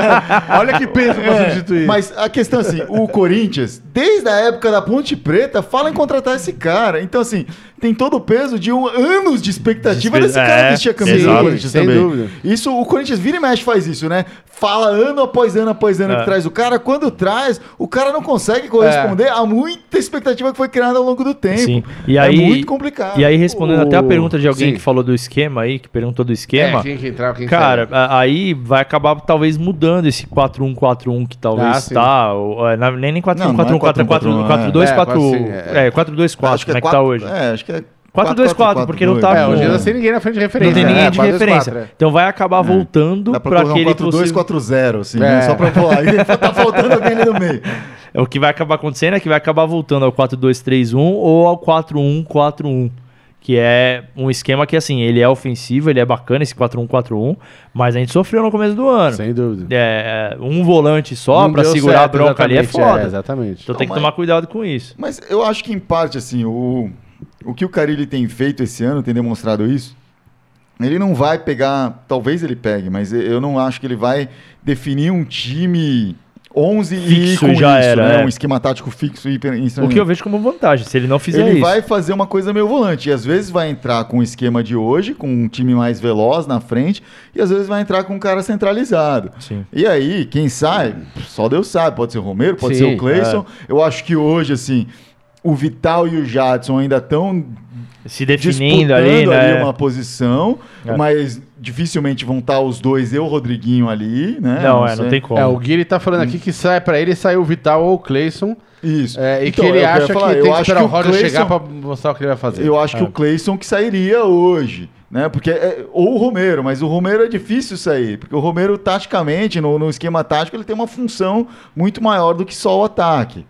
Olha que peso pra substituir. É, Mas a questão assim, o Corinthians, desde a época da Ponte Preta, fala em contratar esse cara. Então, assim, tem todo o peso de um, anos de expectativa De desse cara é, vestir a camisa exato, do Corinthians sem também. dúvida. Isso, o Corinthians vira e mexe faz isso, né? Fala ano após ano após ano É. que traz o cara. Quando traz, o cara não consegue corresponder a muita expectativa que foi criada ao longo do tempo. Sim. E é aí, muito complicado. E aí, respondendo até a O- pergunta de alguém Sim. que falou do esquema aí, que perguntou do esquema. É, quem que entrava, quem Cara, a- aí vai acabar talvez mudando esse 4-1-4-1 que Ah, talvez sim. tá. ou, é, nem nem 4-1-4-1, Não, não é 4-1-4-1, 4-1-4-1, 4-2-4. é. É, 4-2-4, como é que tá hoje? É, acho que é 4-2-4, porque não tá É, hoje ainda sem ninguém na frente de referência. Não tem ninguém É, de 4-2-4, referência. é. Então vai acabar voltando Dá pra para colocar aquele possível... 4-2-4-0, assim, É. Só pra falar. Aí tá faltando alguém ali no meio. É, O que vai acabar acontecendo é que vai acabar voltando ao 4-2-3-1 ou ao 4-1-4-1. Que é um esquema que, assim, ele é ofensivo, ele é bacana, esse 4-1-4-1, mas a gente sofreu no começo do ano. Sem dúvida. É, um volante só Não pra segurar a certo, bronca ali é foda. exatamente. então tem que mas- tomar cuidado com isso. Mas eu acho que, em parte, assim, o, o que o Carilli tem feito esse ano, tem demonstrado isso, ele não vai pegar, talvez ele pegue, mas eu não acho que ele vai definir um time 11 Fixo e já isso, era, né? é. Um esquema tático fixo e O que eu vejo como vantagem, se ele não fizer ele isso. vai fazer uma coisa meio volante. E às vezes vai entrar com o esquema de hoje, com um time mais veloz na frente, e às vezes vai entrar com um cara centralizado. Sim. E aí, quem sai, só Deus sabe. Pode ser o Romero, pode Sim, ser o Cleison. Eu acho que hoje, assim, o Vital e o Jadson ainda estão Se definindo ali, ali, né? uma posição, É. mas dificilmente vão estar os dois e o Rodriguinho ali, né? Não, é, sei. não tem como. É, o Guilherme tá falando aqui que sai pra ele sair o Vital ou o Cleison. Isso. É, e Então, que ele é o eu acha ia que falar. tem Eu que acho esperar o que o Roger Cleison- chegar pra mostrar o que ele vai fazer. Eu acho que É. o Cleison que sairia hoje, né? Porque é- ou o Romero, mas o Romero é difícil sair, porque o Romero taticamente no, no esquema tático ele tem uma função muito maior do que só o ataque.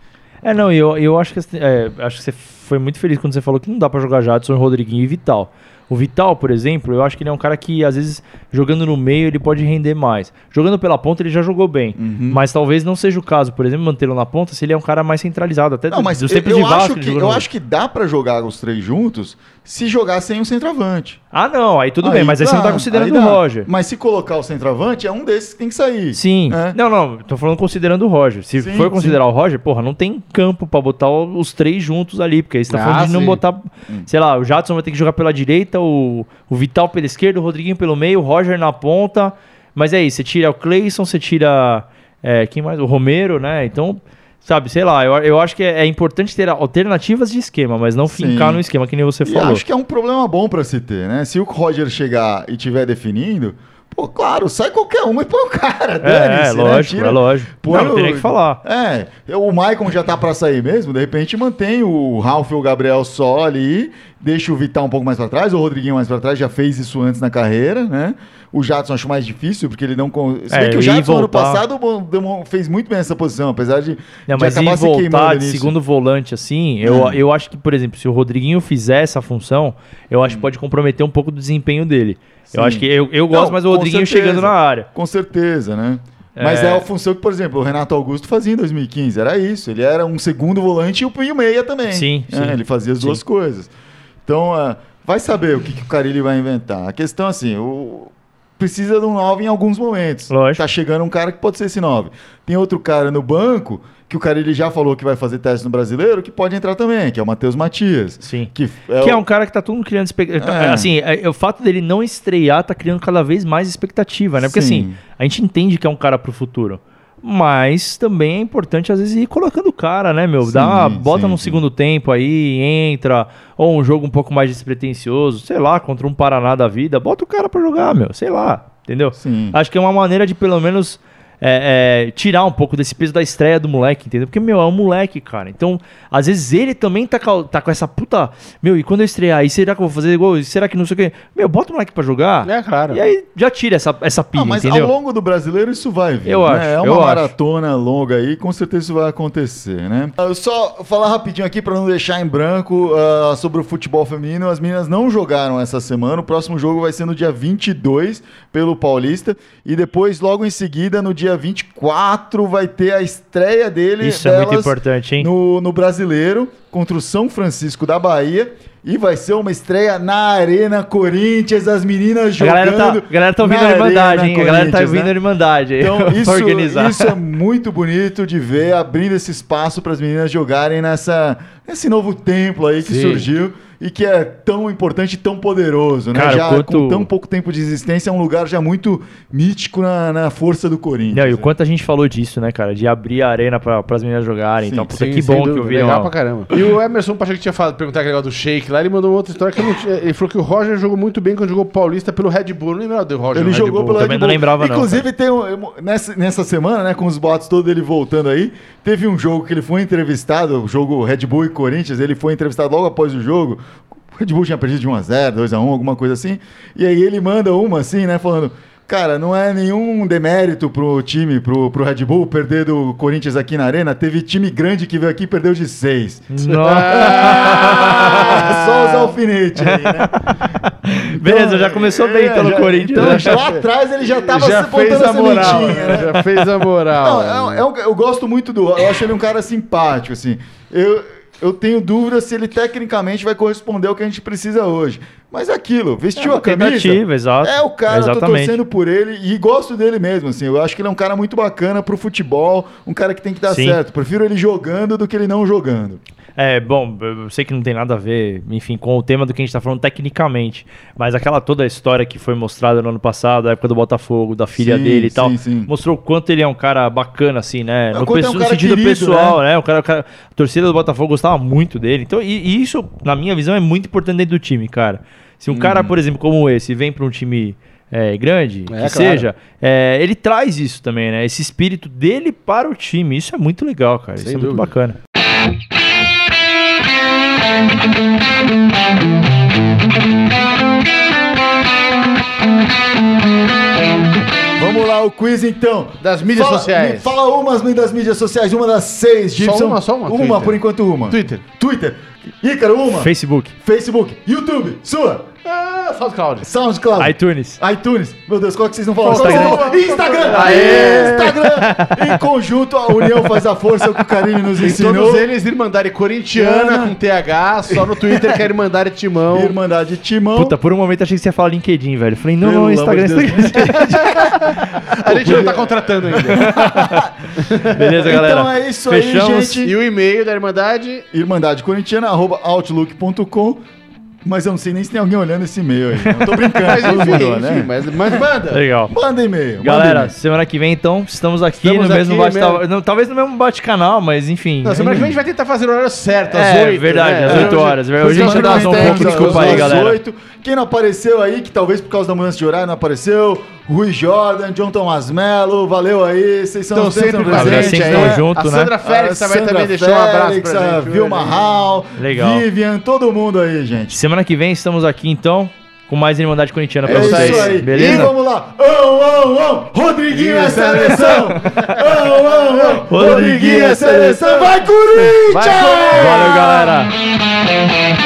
É, não, eu, eu acho que é, acho que você foi muito feliz quando você falou que não dá pra jogar Jadson, Rodriguinho e Vital. O Vital, por exemplo, eu acho que ele é um cara que, às vezes, jogando no meio, ele pode render mais. Jogando pela ponta, ele já jogou bem. Uhum. Mas talvez não seja o caso, por exemplo, mantê-lo na ponta se ele é um cara mais centralizado. Até Não, do- mas dos eu, eu acho que, eu acho que dá pra jogar os três juntos se jogar sem um centroavante. Ah, não, aí tudo bem, mas aí você não tá considerando aí o. Roger. Mas se colocar o centroavante, é um desses que tem que sair. Sim. É. Não, não, tô falando considerando o Roger. Se Sim, for considerar o Roger, porra, não tem campo pra botar o- os três juntos ali, porque aí você tá Ah, falando de não sim. botar, Hum. sei lá, o Jadson vai ter que jogar pela direita, o, o Vital pela esquerda, o Rodriguinho pelo meio, o Roger na ponta. Mas é isso, você tira o Cleison, você tira é, quem mais? O Romero, né? Então, sabe, sei lá, eu, eu acho que é, é importante ter alternativas de esquema, mas não Sim. fincar no esquema, que nem você E falou. acho que é um problema bom pra se ter, né? Se o Roger chegar e estiver definindo, pô, claro, sai qualquer um e põe o cara. É, dane-se, é, né? lógico, Tira- é lógico. põe não, não o que falar. É, o Maicon já tá pra sair mesmo, de repente mantém o Ralf e o Gabriel só ali, deixa o Vital um pouco mais pra trás, o Rodriguinho mais pra trás, já fez isso antes na carreira, né? O Jadson acho mais difícil, porque ele não... Se É, bem que o Jadson ano passado fez muito bem essa posição, apesar de, Não, de mas acabar se queimando de segundo volante assim, eu, É. eu acho que, por exemplo, se o Rodriguinho fizer essa função, eu acho que pode comprometer um pouco do desempenho dele. Eu Sim. acho que eu, eu gosto Não, mais do Rodriguinho certeza. chegando na área. Com certeza, né? Mas É. é a função que, por exemplo, o Renato Augusto fazia em 2015. Era isso. Ele era um segundo volante e o e o meia também. Sim, É, sim. Ele fazia as Sim. duas coisas. Então, ah, vai saber o que, que o Carilli vai inventar. A questão, assim, o... precisa de um 9 em alguns momentos. Lógico. Tá chegando um cara que pode ser esse 9. Tem outro cara no banco que o Carilli já falou que vai fazer teste no brasileiro, que pode entrar também, que é o Matheus Matias. Sim. Que Que o- é um cara que tá todo mundo criando expectativa. É. Assim, é- é o fato dele não estrear tá criando cada vez mais expectativa, né? Porque Sim. assim, a gente entende que é um cara pro futuro. Mas também é importante, às vezes, ir colocando o cara, né, meu? Dá, uma- Sim, bota sim, num sim. segundo tempo aí, entra. Ou um jogo um pouco mais despretensioso, sei lá, contra um Paraná da vida. Bota o cara pra jogar, meu. Sei lá, entendeu? Sim. Acho que é uma maneira de, pelo menos, é, é, tirar um pouco desse peso da estreia do moleque, entendeu? Porque, meu, é um moleque, cara. Então, às vezes ele também tá, com- tá com essa puta. Meu, e quando eu estrear, e será que eu vou fazer gol? E será que não sei o quê? Meu, bota o moleque pra jogar. É, claro. E aí já tira essa, essa pilha, Ah, mas entendeu? ao longo do brasileiro isso vai vir. Eu né? acho, É uma eu acho. maratona longa aí, com certeza isso vai acontecer, né? Eu só falar rapidinho aqui para não deixar em branco ah, sobre o futebol feminino. As meninas não jogaram essa semana. O próximo jogo vai ser no dia 22 pelo Paulista e depois logo em seguida no dia 24 vai ter a estreia dele Isso é muito importante, hein? no, no Brasileiro contra o São Francisco da Bahia. E vai ser uma estreia na Arena Corinthians, as meninas A jogando. galera tá, a galera tá ouvindo a Irmandade, hein? A galera tá ouvindo né? a Irmandade. Então, isso, organizar. isso é muito bonito de ver, abrindo esse espaço para as meninas jogarem nessa, nesse novo templo aí que Sim. surgiu. e que é tão importante e tão poderoso, né? Cara, já quanto- com tão pouco tempo de existência, é um lugar já muito mítico na, na força do Corinthians. Não, e o quanto a gente falou disso, né, cara? De abrir a arena para as meninas jogarem. Sim, então, puta, Sim, que bom que dúvida, eu vi. Legal uma- pra caramba. E o Emerson Pacheco tinha falado, perguntar aquele negócio do shake lá, ele mandou outra história que não tinha. Ele falou que o Roger jogou muito bem quando jogou Paulista pelo Red Bull. Não lembrava do Roger Ele no Red jogou Bull. pelo Também Red não Bull. lembrava, não, Inclusive, tem um- nessa, nessa semana, né, com os boatos todos ele voltando aí, teve um jogo que ele foi entrevistado, o jogo Red Bull e Corinthians, ele foi entrevistado logo após o jogo. O Red Bull tinha perdido de 1x0, 2x1, alguma coisa assim. E aí ele manda uma assim, né, falando. Cara, não é nenhum demérito pro time, pro, pro Red Bull perder do Corinthians aqui na arena. Teve time grande que veio aqui e perdeu de 6. Nossa. Só os alfinetes aí, né? Beleza, já começou bem É, pelo já- Corinthians. Então, né? já lá atrás ele já tava já fez botando a moral. sementinha, né? Já fez a moral. Não, é- é um- eu gosto muito do. Eu acho ele um cara simpático, assim. Eu, eu tenho dúvida se ele tecnicamente vai corresponder ao que a gente precisa hoje. Mas é aquilo, vestiu É a camisa. exato. É o cara, tô Exatamente. torcendo por ele e gosto dele mesmo, assim. Eu acho que ele é um cara muito bacana pro futebol, um cara que tem que dar Sim. certo. Prefiro ele jogando do que ele não jogando. É, bom, eu sei que não tem nada a ver, enfim, com o tema do que a gente tá falando tecnicamente, mas aquela toda a história que foi mostrada no ano passado, da época do Botafogo, da filha Sim, dele e tal, sim, sim. mostrou o quanto ele é um cara bacana, assim, né? É, No, é um cara sentido querido, pessoal, né? O cara, o cara- a torcida do Botafogo gostava muito dele. Então, e, e isso, na minha visão, é muito importante dentro do time, cara. Se um cara, Uhum. por exemplo, como esse, vem para um time é, grande, que claro. seja, é, ele traz isso também, né? Esse espírito dele para o time. Isso é muito legal, cara. Sem isso é muito dúvida. bacana. Vamos lá, o quiz então. Das mídias Fala- sociais. me Fala umas das mídias sociais, uma das seis, Gibson. uma, só uma? Uma, Twitter. por enquanto uma. Twitter. Twitter. Ícaro, uma. Facebook, Facebook. YouTube. Sua. Ah, SoundCloud. SoundCloud. iTunes. iTunes. Meu Deus, qual que vocês não falam? Instagram. Qual que vocês não falam? Instagram. Aê! Instagram. Em conjunto, a união faz a força, o que o Carinho nos ensinou. todos eles, Irmandade Corintiana Ana. com TH, só no Twitter que é Irmandade Timão. Irmandade Timão. Puta, por um momento achei que você ia falar LinkedIn, velho. Falei, não, Pelo não, Instagram, de. Instagram. A gente não tá contratando ainda. Beleza, galera. Então é isso Fechamos. aí, gente. E o e-mail da Irmandade. Irmandade Corintiana, arroba outlook.com. Mas eu não sei nem se tem alguém olhando esse e-mail aí. Não tô brincando, Mas todo enfim, mundo, enfim, né? mas, mas manda. Legal. Manda e-mail. manda Galera, e-mail. semana que vem, então, estamos aqui Estamos no mesmo aqui bate mesmo. não, Talvez no mesmo bate-canal, mas enfim. Não, semana que vem a gente vai tentar fazer o horário certo, às É, 8. verdade, né? às 8 horas. Hoje a gente atrasou que um pouco, temos desculpa aí, às galera. 8. Quem não apareceu aí, que talvez por causa da mudança de horário não apareceu, Rui Jordan, John Thomas Mello, valeu aí, vocês são Estão sempre sempre presentes presentes aí. Estão junto, a né? Sandra Félix A vai Sandra também deixar um abraço Félix, pra a gente. Vilma. Hall, Legal. Vivian, todo mundo aí, gente. Semana que vem estamos aqui, então, com mais Irmandade Corintiana pra É vocês. isso aí. E Beleza? vamos lá. Ô, ô, ô, Rodriguinho é seleção. Ô, ô, ô, Rodriguinho é seleção. Vai, Corinthians! Vai, Corinthians! Valeu, galera.